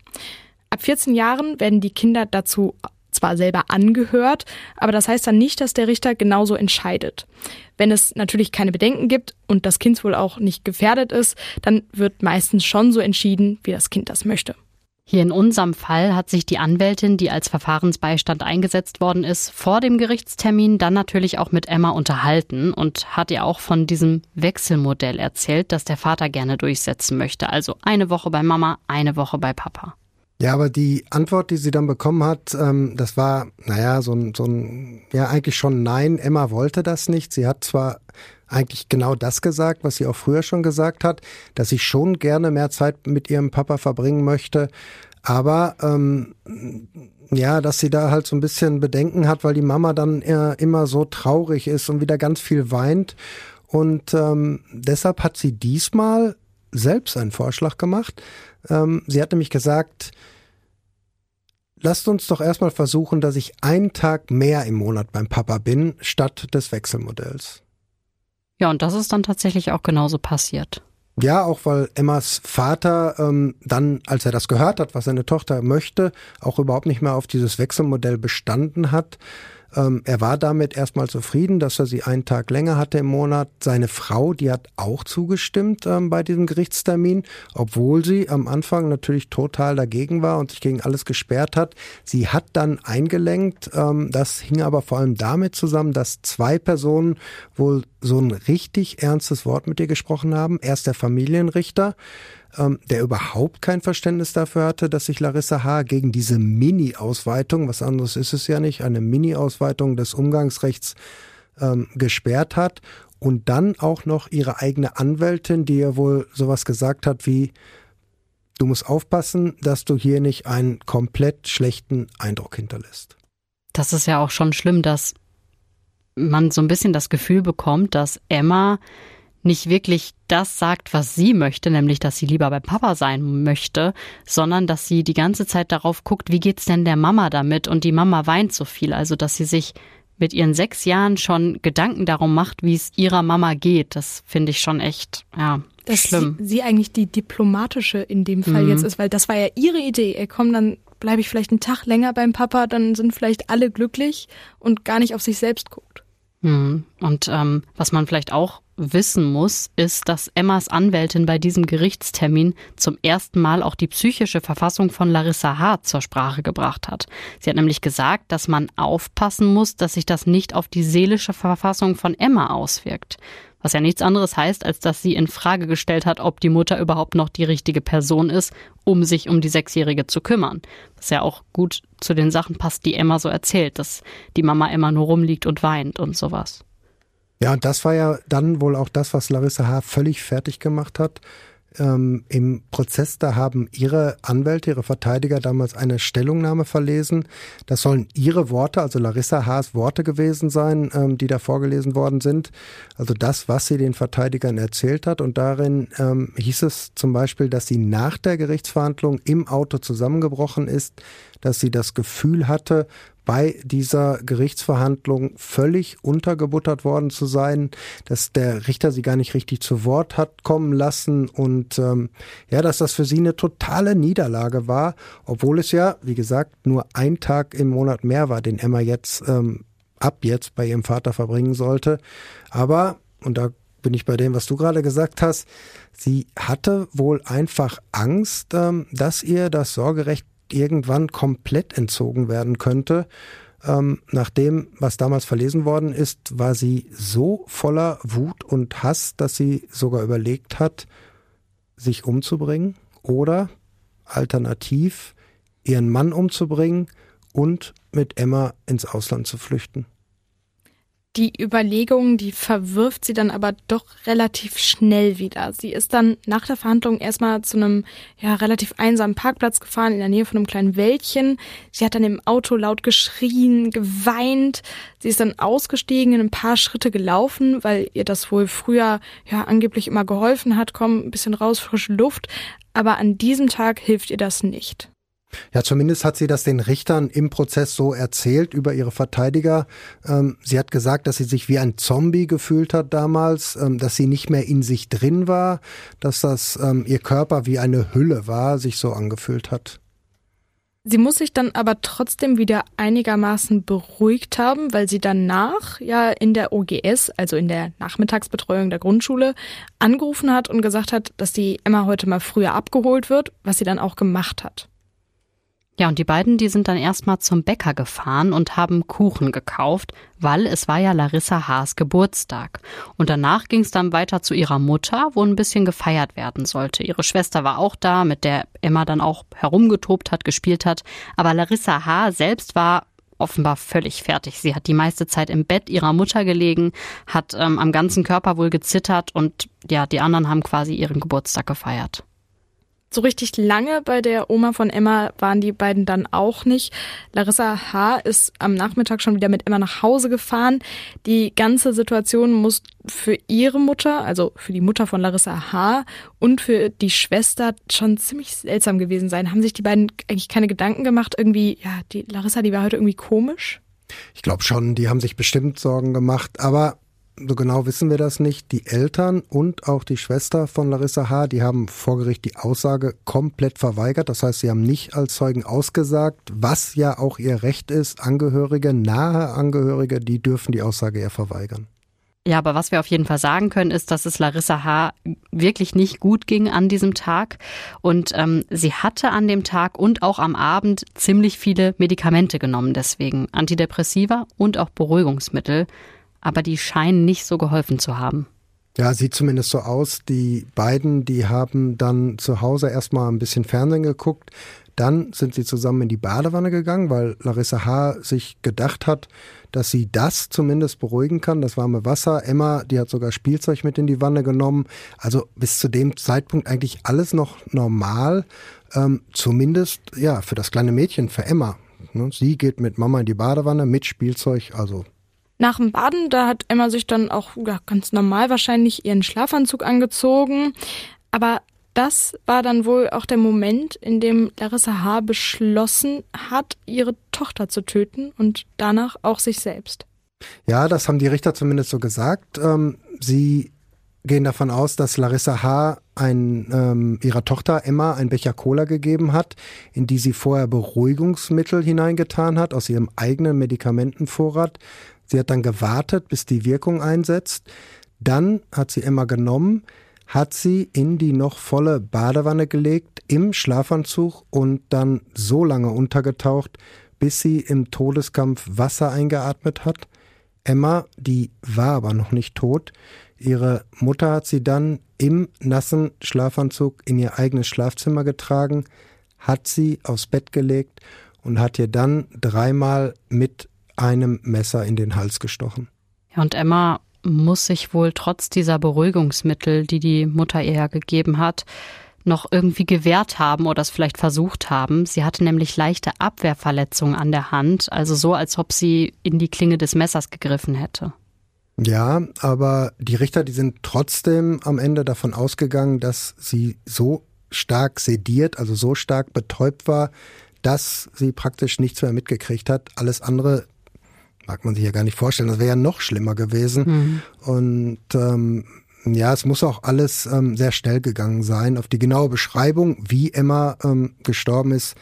Ab 14 Jahren werden die Kinder dazu zwar selber angehört, aber das heißt dann nicht, dass der Richter genauso entscheidet. Wenn es natürlich keine Bedenken gibt und das Kind wohl auch nicht gefährdet ist, dann wird meistens schon so entschieden, wie das Kind das möchte. Hier in unserem Fall hat sich die Anwältin, die als Verfahrensbeistand eingesetzt worden ist, vor dem Gerichtstermin dann natürlich auch mit Emma unterhalten und hat ihr auch von diesem Wechselmodell erzählt, das der Vater gerne durchsetzen möchte. Also eine Woche bei Mama, eine Woche bei Papa. Ja, aber die Antwort, die sie dann bekommen hat, ähm, das war, naja, so ein, so ein, ja, eigentlich schon nein. Emma wollte das nicht. Sie hat zwar eigentlich genau das gesagt, was sie auch früher schon gesagt hat, dass sie schon gerne mehr Zeit mit ihrem Papa verbringen möchte, aber ähm, ja, dass sie da halt so ein bisschen Bedenken hat, weil die Mama dann immer so traurig ist und wieder ganz viel weint. Und ähm, deshalb hat sie diesmal selbst einen Vorschlag gemacht. Ähm, sie hat nämlich gesagt, lasst uns doch erstmal versuchen, dass ich einen Tag mehr im Monat beim Papa bin, statt des Wechselmodells. Ja, und das ist dann tatsächlich auch genauso passiert. Ja, auch weil Emmas Vater ähm, dann, als er das gehört hat, was seine Tochter möchte, auch überhaupt nicht mehr auf dieses Wechselmodell bestanden hat. Ähm, er war damit erstmal zufrieden, dass er sie einen Tag länger hatte im Monat. Seine Frau, die hat auch zugestimmt ähm, bei diesem Gerichtstermin, obwohl sie am Anfang natürlich total dagegen war und sich gegen alles gesperrt hat. Sie hat dann eingelenkt. Ähm, das hing aber vor allem damit zusammen, dass zwei Personen wohl so ein richtig ernstes Wort mit ihr gesprochen haben. Erst der Familienrichter, ähm, der überhaupt kein Verständnis dafür hatte, dass sich Larissa H. gegen diese Mini-Ausweitung, was anderes ist es ja nicht, eine Mini-Ausweitung des Umgangsrechts ähm, gesperrt hat. Und dann auch noch ihre eigene Anwältin, die ihr wohl sowas gesagt hat wie, du musst aufpassen, dass du hier nicht einen komplett schlechten Eindruck hinterlässt. Das ist ja auch schon schlimm, dass man so ein bisschen das Gefühl bekommt, dass Emma nicht wirklich das sagt, was sie möchte, nämlich dass sie lieber bei Papa sein möchte, sondern dass sie die ganze Zeit darauf guckt, wie geht's denn der Mama damit und die Mama weint so viel, also dass sie sich mit ihren sechs Jahren schon Gedanken darum macht, wie es ihrer Mama geht. Das finde ich schon echt, ja, dass Schlimm. Sie, sie eigentlich die diplomatische in dem Fall mhm. jetzt ist, weil das war ja ihre Idee. Er kommt dann bleibe ich vielleicht einen Tag länger beim Papa, dann sind vielleicht alle glücklich und gar nicht auf sich selbst guckt. Mhm. Und ähm, was man vielleicht auch wissen muss, ist, dass Emmas Anwältin bei diesem Gerichtstermin zum ersten Mal auch die psychische Verfassung von Larissa Hart zur Sprache gebracht hat. Sie hat nämlich gesagt, dass man aufpassen muss, dass sich das nicht auf die seelische Verfassung von Emma auswirkt. Was ja nichts anderes heißt, als dass sie in Frage gestellt hat, ob die Mutter überhaupt noch die richtige Person ist, um sich um die Sechsjährige zu kümmern. Was ja auch gut zu den Sachen passt, die Emma so erzählt, dass die Mama immer nur rumliegt und weint und sowas. Ja, und das war ja dann wohl auch das, was Larissa H. völlig fertig gemacht hat ähm, im Prozess, da haben ihre Anwälte, ihre Verteidiger damals eine Stellungnahme verlesen. Das sollen ihre Worte, also Larissa Haas Worte gewesen sein, ähm, die da vorgelesen worden sind. Also das, was sie den Verteidigern erzählt hat. Und darin ähm, hieß es zum Beispiel, dass sie nach der Gerichtsverhandlung im Auto zusammengebrochen ist, dass sie das Gefühl hatte, bei dieser Gerichtsverhandlung völlig untergebuttert worden zu sein, dass der Richter sie gar nicht richtig zu Wort hat kommen lassen und ähm, ja, dass das für sie eine totale Niederlage war, obwohl es ja, wie gesagt, nur ein Tag im Monat mehr war, den Emma jetzt ähm, ab jetzt bei ihrem Vater verbringen sollte. Aber, und da bin ich bei dem, was du gerade gesagt hast, sie hatte wohl einfach Angst, ähm, dass ihr das Sorgerecht irgendwann komplett entzogen werden könnte. Ähm, nach dem, was damals verlesen worden ist, war sie so voller Wut und Hass, dass sie sogar überlegt hat, sich umzubringen oder alternativ ihren Mann umzubringen und mit Emma ins Ausland zu flüchten die Überlegung, die verwirft sie dann aber doch relativ schnell wieder. Sie ist dann nach der Verhandlung erstmal zu einem ja, relativ einsamen Parkplatz gefahren in der Nähe von einem kleinen Wäldchen. Sie hat dann im Auto laut geschrien, geweint. Sie ist dann ausgestiegen, in ein paar Schritte gelaufen, weil ihr das wohl früher ja angeblich immer geholfen hat. Komm, ein bisschen raus, frische Luft. Aber an diesem Tag hilft ihr das nicht. Ja, zumindest hat sie das den Richtern im Prozess so erzählt über ihre Verteidiger. Ähm, sie hat gesagt, dass sie sich wie ein Zombie gefühlt hat damals, ähm, dass sie nicht mehr in sich drin war, dass das ähm, ihr Körper wie eine Hülle war, sich so angefühlt hat. Sie muss sich dann aber trotzdem wieder einigermaßen beruhigt haben, weil sie danach ja in der OGS, also in der Nachmittagsbetreuung der Grundschule, angerufen hat und gesagt hat, dass die Emma heute mal früher abgeholt wird, was sie dann auch gemacht hat. Ja, und die beiden, die sind dann erstmal zum Bäcker gefahren und haben Kuchen gekauft, weil es war ja Larissa Haas Geburtstag. Und danach ging es dann weiter zu ihrer Mutter, wo ein bisschen gefeiert werden sollte. Ihre Schwester war auch da, mit der Emma dann auch herumgetobt hat, gespielt hat. Aber Larissa H. selbst war offenbar völlig fertig. Sie hat die meiste Zeit im Bett ihrer Mutter gelegen, hat ähm, am ganzen Körper wohl gezittert und ja, die anderen haben quasi ihren Geburtstag gefeiert. So richtig lange bei der Oma von Emma waren die beiden dann auch nicht. Larissa H. ist am Nachmittag schon wieder mit Emma nach Hause gefahren. Die ganze Situation muss für ihre Mutter, also für die Mutter von Larissa H. und für die Schwester schon ziemlich seltsam gewesen sein. Haben sich die beiden eigentlich keine Gedanken gemacht? Irgendwie, ja, die Larissa, die war heute irgendwie komisch? Ich glaube schon, die haben sich bestimmt Sorgen gemacht, aber so genau wissen wir das nicht. Die Eltern und auch die Schwester von Larissa H., die haben vor Gericht die Aussage komplett verweigert. Das heißt, sie haben nicht als Zeugen ausgesagt, was ja auch ihr Recht ist. Angehörige, nahe Angehörige, die dürfen die Aussage eher verweigern. Ja, aber was wir auf jeden Fall sagen können, ist, dass es Larissa H. wirklich nicht gut ging an diesem Tag. Und ähm, sie hatte an dem Tag und auch am Abend ziemlich viele Medikamente genommen, deswegen Antidepressiva und auch Beruhigungsmittel aber die scheinen nicht so geholfen zu haben. Ja, sieht zumindest so aus. Die beiden, die haben dann zu Hause erstmal ein bisschen Fernsehen geguckt. Dann sind sie zusammen in die Badewanne gegangen, weil Larissa H. sich gedacht hat, dass sie das zumindest beruhigen kann, das warme Wasser. Emma, die hat sogar Spielzeug mit in die Wanne genommen. Also bis zu dem Zeitpunkt eigentlich alles noch normal. Ähm, zumindest, ja, für das kleine Mädchen, für Emma. Ne? Sie geht mit Mama in die Badewanne mit Spielzeug, also nach dem Baden, da hat Emma sich dann auch ja, ganz normal wahrscheinlich ihren Schlafanzug angezogen. Aber das war dann wohl auch der Moment, in dem Larissa H. beschlossen hat, ihre Tochter zu töten und danach auch sich selbst. Ja, das haben die Richter zumindest so gesagt. Ähm, sie gehen davon aus, dass Larissa H. Ein, ähm, ihrer Tochter Emma ein Becher Cola gegeben hat, in die sie vorher Beruhigungsmittel hineingetan hat aus ihrem eigenen Medikamentenvorrat. Sie hat dann gewartet, bis die Wirkung einsetzt. Dann hat sie Emma genommen, hat sie in die noch volle Badewanne gelegt, im Schlafanzug und dann so lange untergetaucht, bis sie im Todeskampf Wasser eingeatmet hat. Emma, die war aber noch nicht tot, Ihre Mutter hat sie dann im nassen Schlafanzug in ihr eigenes Schlafzimmer getragen, hat sie aufs Bett gelegt und hat ihr dann dreimal mit einem Messer in den Hals gestochen. Ja, und Emma muss sich wohl trotz dieser Beruhigungsmittel, die die Mutter ihr ja gegeben hat, noch irgendwie gewehrt haben oder es vielleicht versucht haben. Sie hatte nämlich leichte Abwehrverletzungen an der Hand, also so, als ob sie in die Klinge des Messers gegriffen hätte. Ja, aber die Richter, die sind trotzdem am Ende davon ausgegangen, dass sie so stark sediert, also so stark betäubt war, dass sie praktisch nichts mehr mitgekriegt hat. Alles andere mag man sich ja gar nicht vorstellen. Das wäre ja noch schlimmer gewesen. Mhm. Und ähm, ja, es muss auch alles ähm, sehr schnell gegangen sein. Auf die genaue Beschreibung, wie Emma ähm, gestorben ist,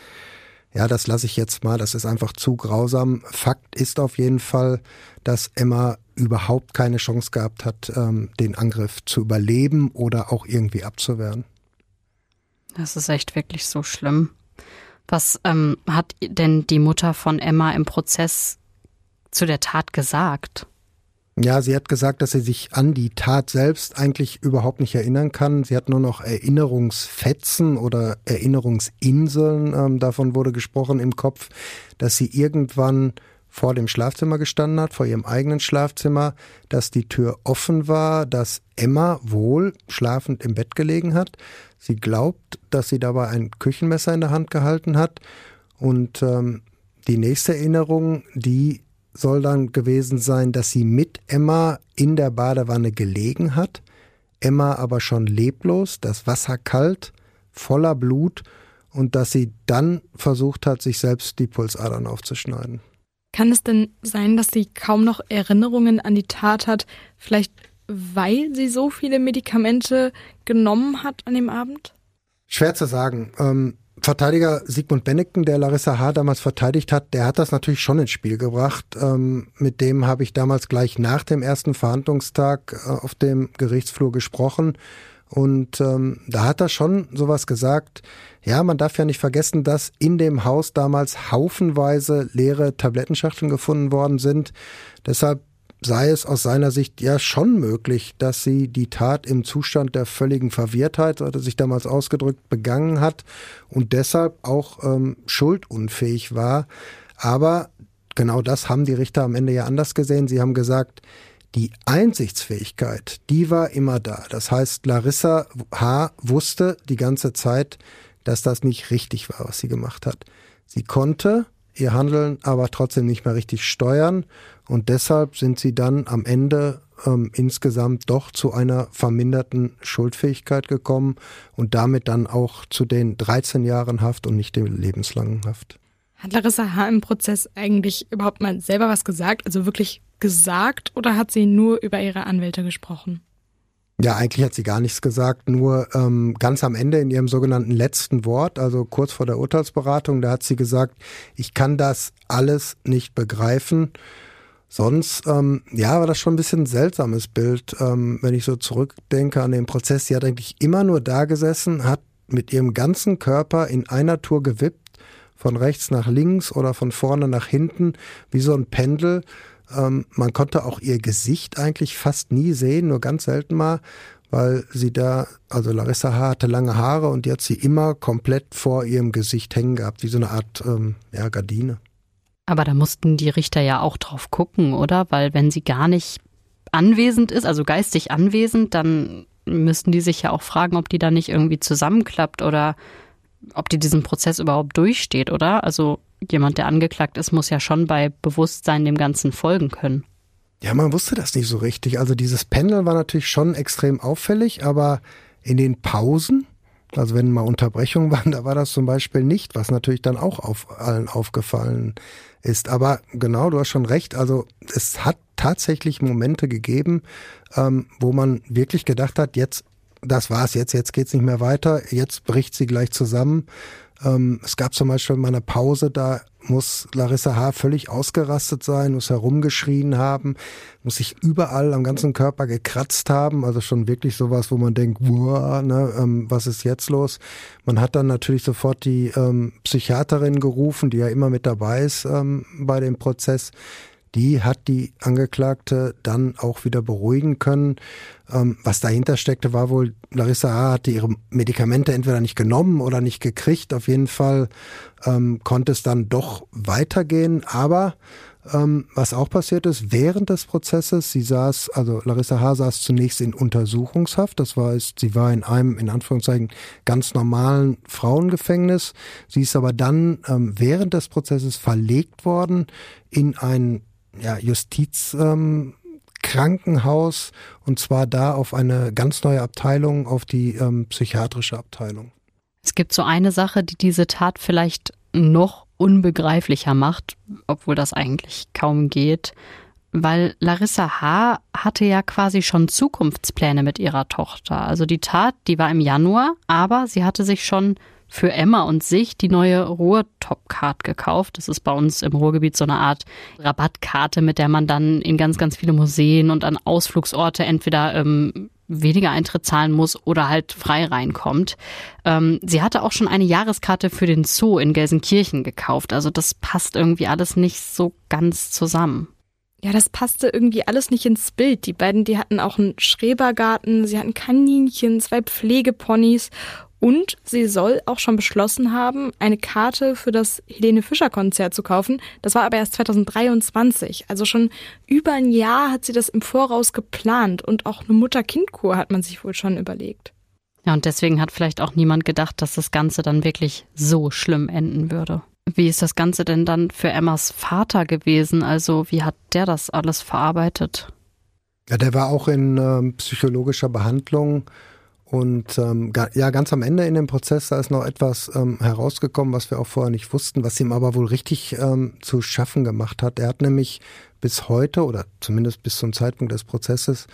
ja, das lasse ich jetzt mal. Das ist einfach zu grausam. Fakt ist auf jeden Fall, dass Emma überhaupt keine Chance gehabt hat, ähm, den Angriff zu überleben oder auch irgendwie abzuwehren. Das ist echt wirklich so schlimm. Was ähm, hat denn die Mutter von Emma im Prozess zu der Tat gesagt? Ja, sie hat gesagt, dass sie sich an die Tat selbst eigentlich überhaupt nicht erinnern kann. Sie hat nur noch Erinnerungsfetzen oder Erinnerungsinseln, ähm, davon wurde gesprochen im Kopf, dass sie irgendwann vor dem Schlafzimmer gestanden hat, vor ihrem eigenen Schlafzimmer, dass die Tür offen war, dass Emma wohl schlafend im Bett gelegen hat. Sie glaubt, dass sie dabei ein Küchenmesser in der Hand gehalten hat. Und ähm, die nächste Erinnerung, die soll dann gewesen sein, dass sie mit Emma in der Badewanne gelegen hat, Emma aber schon leblos, das Wasser kalt, voller Blut und dass sie dann versucht hat, sich selbst die Pulsadern aufzuschneiden. Kann es denn sein, dass sie kaum noch Erinnerungen an die Tat hat, vielleicht weil sie so viele Medikamente genommen hat an dem Abend? Schwer zu sagen. Ähm, Verteidiger Sigmund Benneken, der Larissa H. damals verteidigt hat, der hat das natürlich schon ins Spiel gebracht. Ähm, mit dem habe ich damals gleich nach dem ersten Verhandlungstag äh, auf dem Gerichtsflur gesprochen. Und ähm, da hat er schon sowas gesagt, ja, man darf ja nicht vergessen, dass in dem Haus damals haufenweise leere Tablettenschachteln gefunden worden sind. Deshalb sei es aus seiner Sicht ja schon möglich, dass sie die Tat im Zustand der völligen Verwirrtheit, so hat er sich damals ausgedrückt, begangen hat und deshalb auch ähm, schuldunfähig war. Aber genau das haben die Richter am Ende ja anders gesehen. Sie haben gesagt, die Einsichtsfähigkeit, die war immer da. Das heißt, Larissa H. wusste die ganze Zeit, dass das nicht richtig war, was sie gemacht hat. Sie konnte ihr Handeln aber trotzdem nicht mehr richtig steuern und deshalb sind sie dann am Ende ähm, insgesamt doch zu einer verminderten Schuldfähigkeit gekommen und damit dann auch zu den 13 Jahren Haft und nicht dem lebenslangen Haft. Hat Larissa H. im Prozess eigentlich überhaupt mal selber was gesagt, also wirklich gesagt, oder hat sie nur über ihre Anwälte gesprochen? Ja, eigentlich hat sie gar nichts gesagt, nur ähm, ganz am Ende in ihrem sogenannten letzten Wort, also kurz vor der Urteilsberatung, da hat sie gesagt, ich kann das alles nicht begreifen. Sonst, ähm, ja, war das schon ein bisschen ein seltsames Bild, ähm, wenn ich so zurückdenke an den Prozess. Sie hat eigentlich immer nur da gesessen, hat mit ihrem ganzen Körper in einer Tour gewippt, von rechts nach links oder von vorne nach hinten, wie so ein Pendel ähm, man konnte auch ihr Gesicht eigentlich fast nie sehen, nur ganz selten mal, weil sie da, also Larissa H. hatte lange Haare und die hat sie immer komplett vor ihrem Gesicht hängen gehabt, wie so eine Art ähm, ja, Gardine. Aber da mussten die Richter ja auch drauf gucken, oder? Weil wenn sie gar nicht anwesend ist, also geistig anwesend, dann müssten die sich ja auch fragen, ob die da nicht irgendwie zusammenklappt oder ob die diesen Prozess überhaupt durchsteht, oder? Also jemand, der angeklagt ist, muss ja schon bei Bewusstsein dem Ganzen folgen können. Ja, man wusste das nicht so richtig. Also dieses Pendel war natürlich schon extrem auffällig, aber in den Pausen Also wenn mal Unterbrechungen waren, da war das zum Beispiel nicht, was natürlich dann auch auf allen aufgefallen ist. Aber genau, du hast schon recht. Also es hat tatsächlich Momente gegeben, ähm, wo man wirklich gedacht hat, jetzt, das war's jetzt, jetzt geht's nicht mehr weiter, jetzt bricht sie gleich zusammen. Ähm, es gab zum Beispiel mal eine Pause, da muss Larissa H. völlig ausgerastet sein, muss herumgeschrien haben, muss sich überall am ganzen Körper gekratzt haben, also schon wirklich sowas, wo man denkt, wow, ne, ähm, was ist jetzt los? Man hat dann natürlich sofort die ähm, Psychiaterin gerufen, die ja immer mit dabei ist ähm, bei dem Prozess die hat die Angeklagte dann auch wieder beruhigen können. Ähm, was dahinter steckte, war wohl, Larissa H. hatte ihre Medikamente entweder nicht genommen oder nicht gekriegt. Auf jeden Fall ähm, konnte es dann doch weitergehen. Aber ähm, was auch passiert ist, während des Prozesses, sie saß, also Larissa H. saß zunächst in Untersuchungshaft. Das war, sie war in einem, in Anführungszeichen, ganz normalen Frauengefängnis. Sie ist aber dann ähm, während des Prozesses verlegt worden in ein ja, Justizkrankenhaus ähm, und zwar da auf eine ganz neue Abteilung, auf die ähm, psychiatrische Abteilung. Es gibt so eine Sache, die diese Tat vielleicht noch unbegreiflicher macht, obwohl das eigentlich kaum geht, weil Larissa H. hatte ja quasi schon Zukunftspläne mit ihrer Tochter. Also die Tat, die war im Januar, aber sie hatte sich schon für Emma und sich die neue Ruhr-Top-Card gekauft. Das ist bei uns im Ruhrgebiet so eine Art Rabattkarte, mit der man dann in ganz, ganz viele Museen und an Ausflugsorte entweder ähm, weniger Eintritt zahlen muss oder halt frei reinkommt. Ähm, sie hatte auch schon eine Jahreskarte für den Zoo in Gelsenkirchen gekauft. Also das passt irgendwie alles nicht so ganz zusammen. Ja, das passte irgendwie alles nicht ins Bild. Die beiden, die hatten auch einen Schrebergarten, sie hatten Kaninchen, zwei Pflegeponys und sie soll auch schon beschlossen haben, eine Karte für das Helene Fischer Konzert zu kaufen. Das war aber erst 2023. Also schon über ein Jahr hat sie das im Voraus geplant und auch eine Mutter-Kind-Kur hat man sich wohl schon überlegt. Ja, und deswegen hat vielleicht auch niemand gedacht, dass das Ganze dann wirklich so schlimm enden würde. Wie ist das Ganze denn dann für Emmas Vater gewesen? Also wie hat der das alles verarbeitet? Ja, der war auch in äh, psychologischer Behandlung und ähm, ja, ganz am Ende in dem Prozess, da ist noch etwas ähm, herausgekommen, was wir auch vorher nicht wussten, was ihm aber wohl richtig ähm, zu schaffen gemacht hat. Er hat nämlich bis heute oder zumindest bis zum Zeitpunkt des Prozesses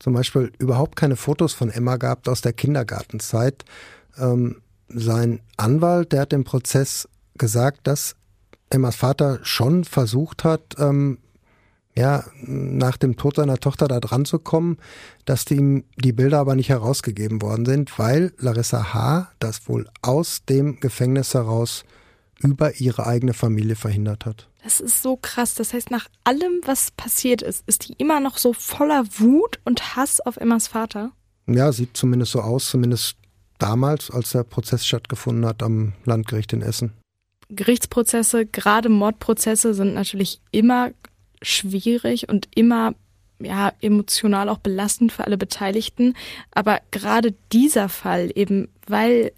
zum Beispiel überhaupt keine Fotos von Emma gehabt aus der Kindergartenzeit. Ähm, sein Anwalt, der hat im Prozess gesagt, dass Emmas Vater schon versucht hat, ähm, ja, nach dem Tod seiner Tochter da dran zu kommen, dass ihm die Bilder aber nicht herausgegeben worden sind, weil Larissa H. das wohl aus dem Gefängnis heraus über ihre eigene Familie verhindert hat. Das ist so krass. Das heißt, nach allem, was passiert ist, ist die immer noch so voller Wut und Hass auf Emmas Vater? Ja, sieht zumindest so aus, zumindest damals, als der Prozess stattgefunden hat am Landgericht in Essen. Gerichtsprozesse, gerade Mordprozesse sind natürlich immer schwierig und immer ja, emotional auch belastend für alle Beteiligten. Aber gerade dieser Fall eben, weil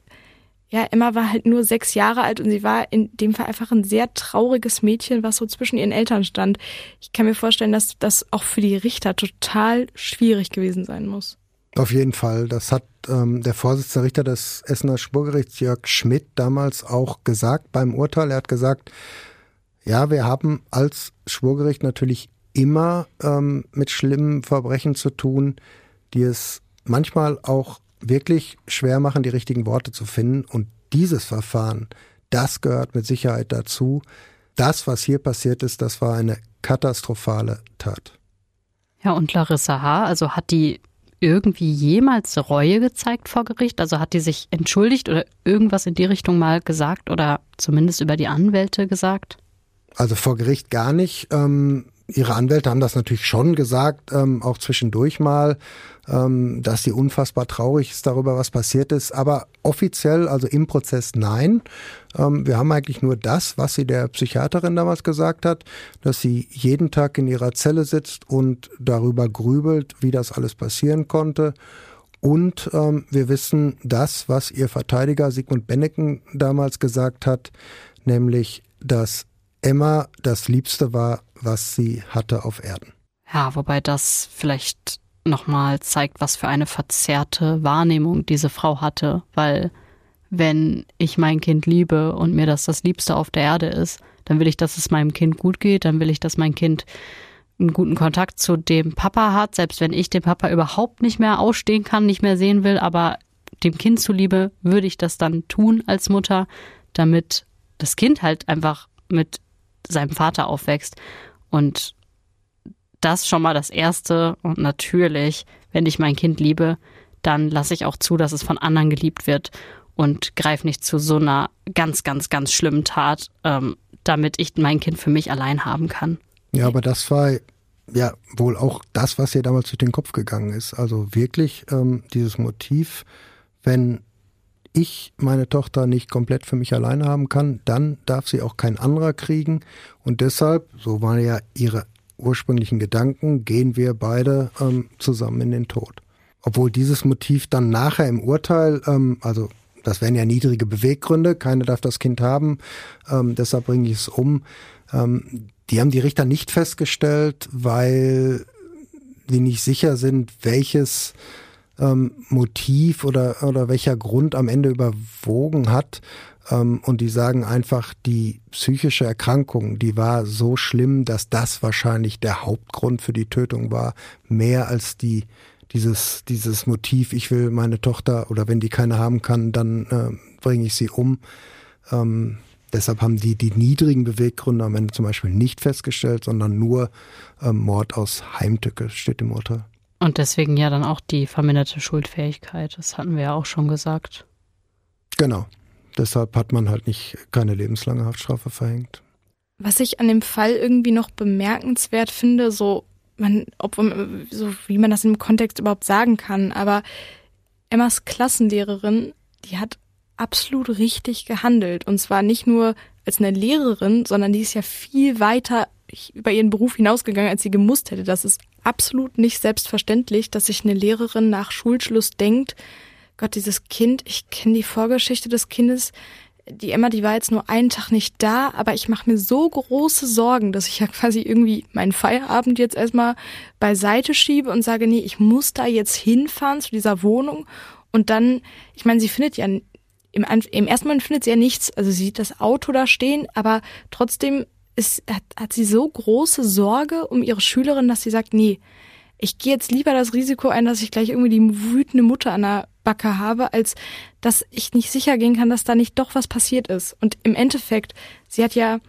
ja, Emma war halt nur sechs Jahre alt und sie war in dem Fall einfach ein sehr trauriges Mädchen, was so zwischen ihren Eltern stand. Ich kann mir vorstellen, dass das auch für die Richter total schwierig gewesen sein muss. Auf jeden Fall. Das hat ähm, der Vorsitzende Richter des Essener Spurgerichts Jörg Schmidt damals auch gesagt beim Urteil. Er hat gesagt, ja, wir haben als Schwurgericht natürlich immer ähm, mit schlimmen Verbrechen zu tun, die es manchmal auch wirklich schwer machen, die richtigen Worte zu finden. Und dieses Verfahren, das gehört mit Sicherheit dazu. Das, was hier passiert ist, das war eine katastrophale Tat. Ja, und Larissa H., also hat die irgendwie jemals Reue gezeigt vor Gericht? Also hat die sich entschuldigt oder irgendwas in die Richtung mal gesagt oder zumindest über die Anwälte gesagt? Also vor Gericht gar nicht. Ähm, ihre Anwälte haben das natürlich schon gesagt, ähm, auch zwischendurch mal, ähm, dass sie unfassbar traurig ist darüber, was passiert ist. Aber offiziell, also im Prozess, nein. Ähm, wir haben eigentlich nur das, was sie der Psychiaterin damals gesagt hat, dass sie jeden Tag in ihrer Zelle sitzt und darüber grübelt, wie das alles passieren konnte. Und ähm, wir wissen das, was ihr Verteidiger Sigmund Benneken damals gesagt hat, nämlich, dass Emma das Liebste war, was sie hatte auf Erden. Ja, wobei das vielleicht nochmal zeigt, was für eine verzerrte Wahrnehmung diese Frau hatte, weil wenn ich mein Kind liebe und mir das das Liebste auf der Erde ist, dann will ich, dass es meinem Kind gut geht, dann will ich, dass mein Kind einen guten Kontakt zu dem Papa hat, selbst wenn ich den Papa überhaupt nicht mehr ausstehen kann, nicht mehr sehen will, aber dem Kind zuliebe würde ich das dann tun als Mutter, damit das Kind halt einfach mit seinem Vater aufwächst. Und das schon mal das Erste. Und natürlich, wenn ich mein Kind liebe, dann lasse ich auch zu, dass es von anderen geliebt wird und greife nicht zu so einer ganz, ganz, ganz schlimmen Tat, ähm, damit ich mein Kind für mich allein haben kann. Ja, aber das war ja wohl auch das, was ihr damals durch den Kopf gegangen ist. Also wirklich ähm, dieses Motiv, wenn ich meine Tochter nicht komplett für mich alleine haben kann, dann darf sie auch kein anderer kriegen. Und deshalb, so waren ja ihre ursprünglichen Gedanken, gehen wir beide ähm, zusammen in den Tod. Obwohl dieses Motiv dann nachher im Urteil, ähm, also das wären ja niedrige Beweggründe, keine darf das Kind haben, ähm, deshalb bringe ich es um. Ähm, die haben die Richter nicht festgestellt, weil die nicht sicher sind, welches ähm, Motiv oder, oder welcher Grund am Ende überwogen hat. Ähm, und die sagen einfach, die psychische Erkrankung, die war so schlimm, dass das wahrscheinlich der Hauptgrund für die Tötung war, mehr als die dieses, dieses Motiv, ich will meine Tochter oder wenn die keine haben kann, dann äh, bringe ich sie um. Ähm, deshalb haben die die niedrigen Beweggründe am Ende zum Beispiel nicht festgestellt, sondern nur ähm, Mord aus Heimtücke steht im Urteil. Und deswegen ja dann auch die verminderte Schuldfähigkeit. Das hatten wir ja auch schon gesagt. Genau. Deshalb hat man halt nicht keine lebenslange Haftstrafe verhängt. Was ich an dem Fall irgendwie noch bemerkenswert finde, so man, ob so wie man das im Kontext überhaupt sagen kann, aber Emmas Klassenlehrerin, die hat absolut richtig gehandelt und zwar nicht nur als eine Lehrerin, sondern die ist ja viel weiter über ihren Beruf hinausgegangen, als sie gemusst hätte. Das ist absolut nicht selbstverständlich, dass sich eine Lehrerin nach Schulschluss denkt, Gott, dieses Kind, ich kenne die Vorgeschichte des Kindes, die Emma, die war jetzt nur einen Tag nicht da, aber ich mache mir so große Sorgen, dass ich ja quasi irgendwie meinen Feierabend jetzt erstmal beiseite schiebe und sage, nee, ich muss da jetzt hinfahren zu dieser Wohnung. Und dann, ich meine, sie findet ja im, im ersten Moment findet sie ja nichts. Also sie sieht das Auto da stehen, aber trotzdem ist, hat, hat sie so große Sorge um ihre Schülerin, dass sie sagt, nee, ich gehe jetzt lieber das Risiko ein, dass ich gleich irgendwie die wütende Mutter an der Backe habe, als dass ich nicht sicher gehen kann, dass da nicht doch was passiert ist. Und im Endeffekt, sie hat ja,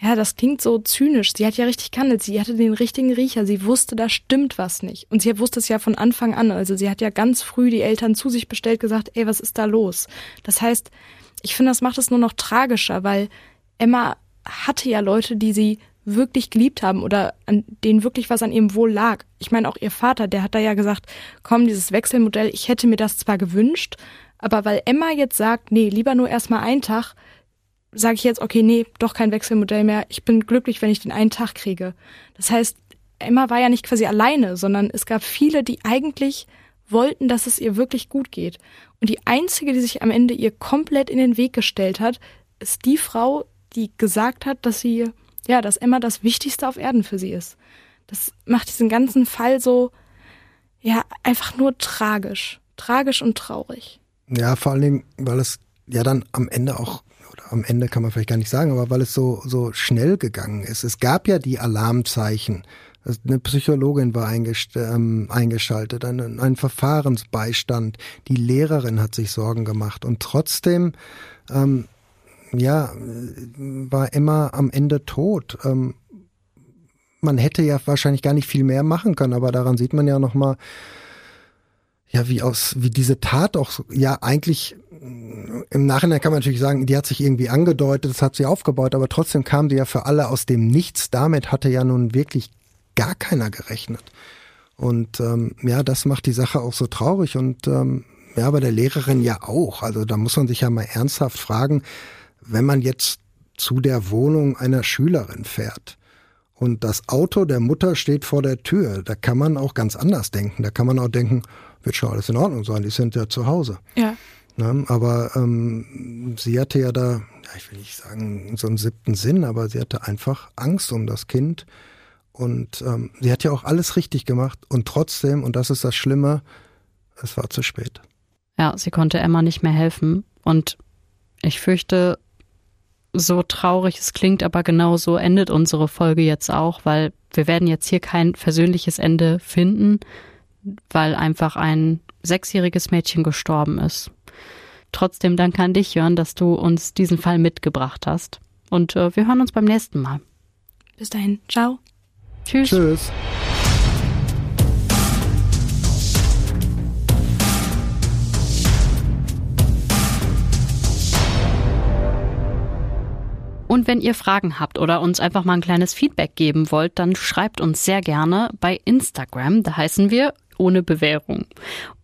ja, das klingt so zynisch, sie hat ja richtig gehandelt, sie hatte den richtigen Riecher, sie wusste, da stimmt was nicht. Und sie wusste es ja von Anfang an, also sie hat ja ganz früh die Eltern zu sich bestellt, gesagt, ey, was ist da los? Das heißt, ich finde, das macht es nur noch tragischer, weil Emma hatte ja Leute, die sie wirklich geliebt haben oder an denen wirklich was an ihrem Wohl lag. Ich meine, auch ihr Vater, der hat da ja gesagt, komm, dieses Wechselmodell, ich hätte mir das zwar gewünscht, aber weil Emma jetzt sagt, nee, lieber nur erstmal einen Tag, sage ich jetzt, okay, nee, doch kein Wechselmodell mehr. Ich bin glücklich, wenn ich den einen Tag kriege. Das heißt, Emma war ja nicht quasi alleine, sondern es gab viele, die eigentlich wollten, dass es ihr wirklich gut geht. Und die einzige, die sich am Ende ihr komplett in den Weg gestellt hat, ist die Frau, die gesagt hat, dass sie, ja, dass Emma das Wichtigste auf Erden für sie ist. Das macht diesen ganzen Fall so, ja, einfach nur tragisch. Tragisch und traurig. Ja, vor allen Dingen, weil es ja dann am Ende auch, oder am Ende kann man vielleicht gar nicht sagen, aber weil es so, so schnell gegangen ist. Es gab ja die Alarmzeichen. Eine Psychologin war ähm, eingeschaltet, ein, ein Verfahrensbeistand. Die Lehrerin hat sich Sorgen gemacht. Und trotzdem ähm, ja, war Emma am Ende tot. Ähm, man hätte ja wahrscheinlich gar nicht viel mehr machen können, aber daran sieht man ja nochmal, ja, wie aus, wie diese Tat auch, ja, eigentlich, im Nachhinein kann man natürlich sagen, die hat sich irgendwie angedeutet, das hat sie aufgebaut, aber trotzdem kam die ja für alle aus dem Nichts. Damit hatte ja nun wirklich gar keiner gerechnet. Und ähm, ja, das macht die Sache auch so traurig und ähm, ja, bei der Lehrerin ja auch. Also da muss man sich ja mal ernsthaft fragen, wenn man jetzt zu der Wohnung einer Schülerin fährt und das Auto der Mutter steht vor der Tür, da kann man auch ganz anders denken. Da kann man auch denken, wird schon alles in Ordnung sein, die sind ja zu Hause. Ja. Ne? Aber ähm, sie hatte ja da, ja, ich will nicht sagen so einen siebten Sinn, aber sie hatte einfach Angst um das Kind Und ähm, sie hat ja auch alles richtig gemacht und trotzdem, und das ist das Schlimme, es war zu spät. Ja, sie konnte Emma nicht mehr helfen. Und ich fürchte, so traurig es klingt, aber genau so endet unsere Folge jetzt auch, weil wir werden jetzt hier kein versöhnliches Ende finden, weil einfach ein sechsjähriges Mädchen gestorben ist. Trotzdem danke an dich, Jörn, dass du uns diesen Fall mitgebracht hast. Und äh, wir hören uns beim nächsten Mal. Bis dahin. Ciao. Tschüss. Tschüss. Und wenn ihr Fragen habt oder uns einfach mal ein kleines Feedback geben wollt, dann schreibt uns sehr gerne bei Instagram. Da heißen wir ohne Bewährung.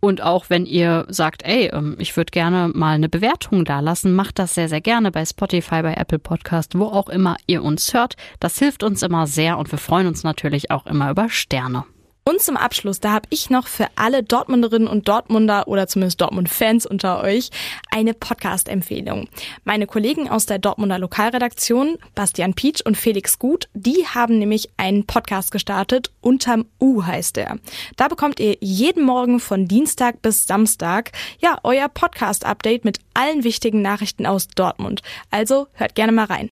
Und auch wenn ihr sagt, ey, ähm, ich würde gerne mal eine Bewertung da lassen, macht das sehr, sehr gerne bei Spotify, bei Apple Podcast, wo auch immer ihr uns hört. Das hilft uns immer sehr und wir freuen uns natürlich auch immer über Sterne. Und zum Abschluss, da habe ich noch für alle Dortmunderinnen und Dortmunder oder zumindest Dortmund-Fans unter euch eine Podcast-Empfehlung. Meine Kollegen aus der Dortmunder Lokalredaktion, Bastian Pietsch und Felix Gut, die haben nämlich einen Podcast gestartet, unterm U heißt er. Da bekommt ihr jeden Morgen von Dienstag bis Samstag, ja, euer Podcast-Update mit allen wichtigen Nachrichten aus Dortmund. Also hört gerne mal rein.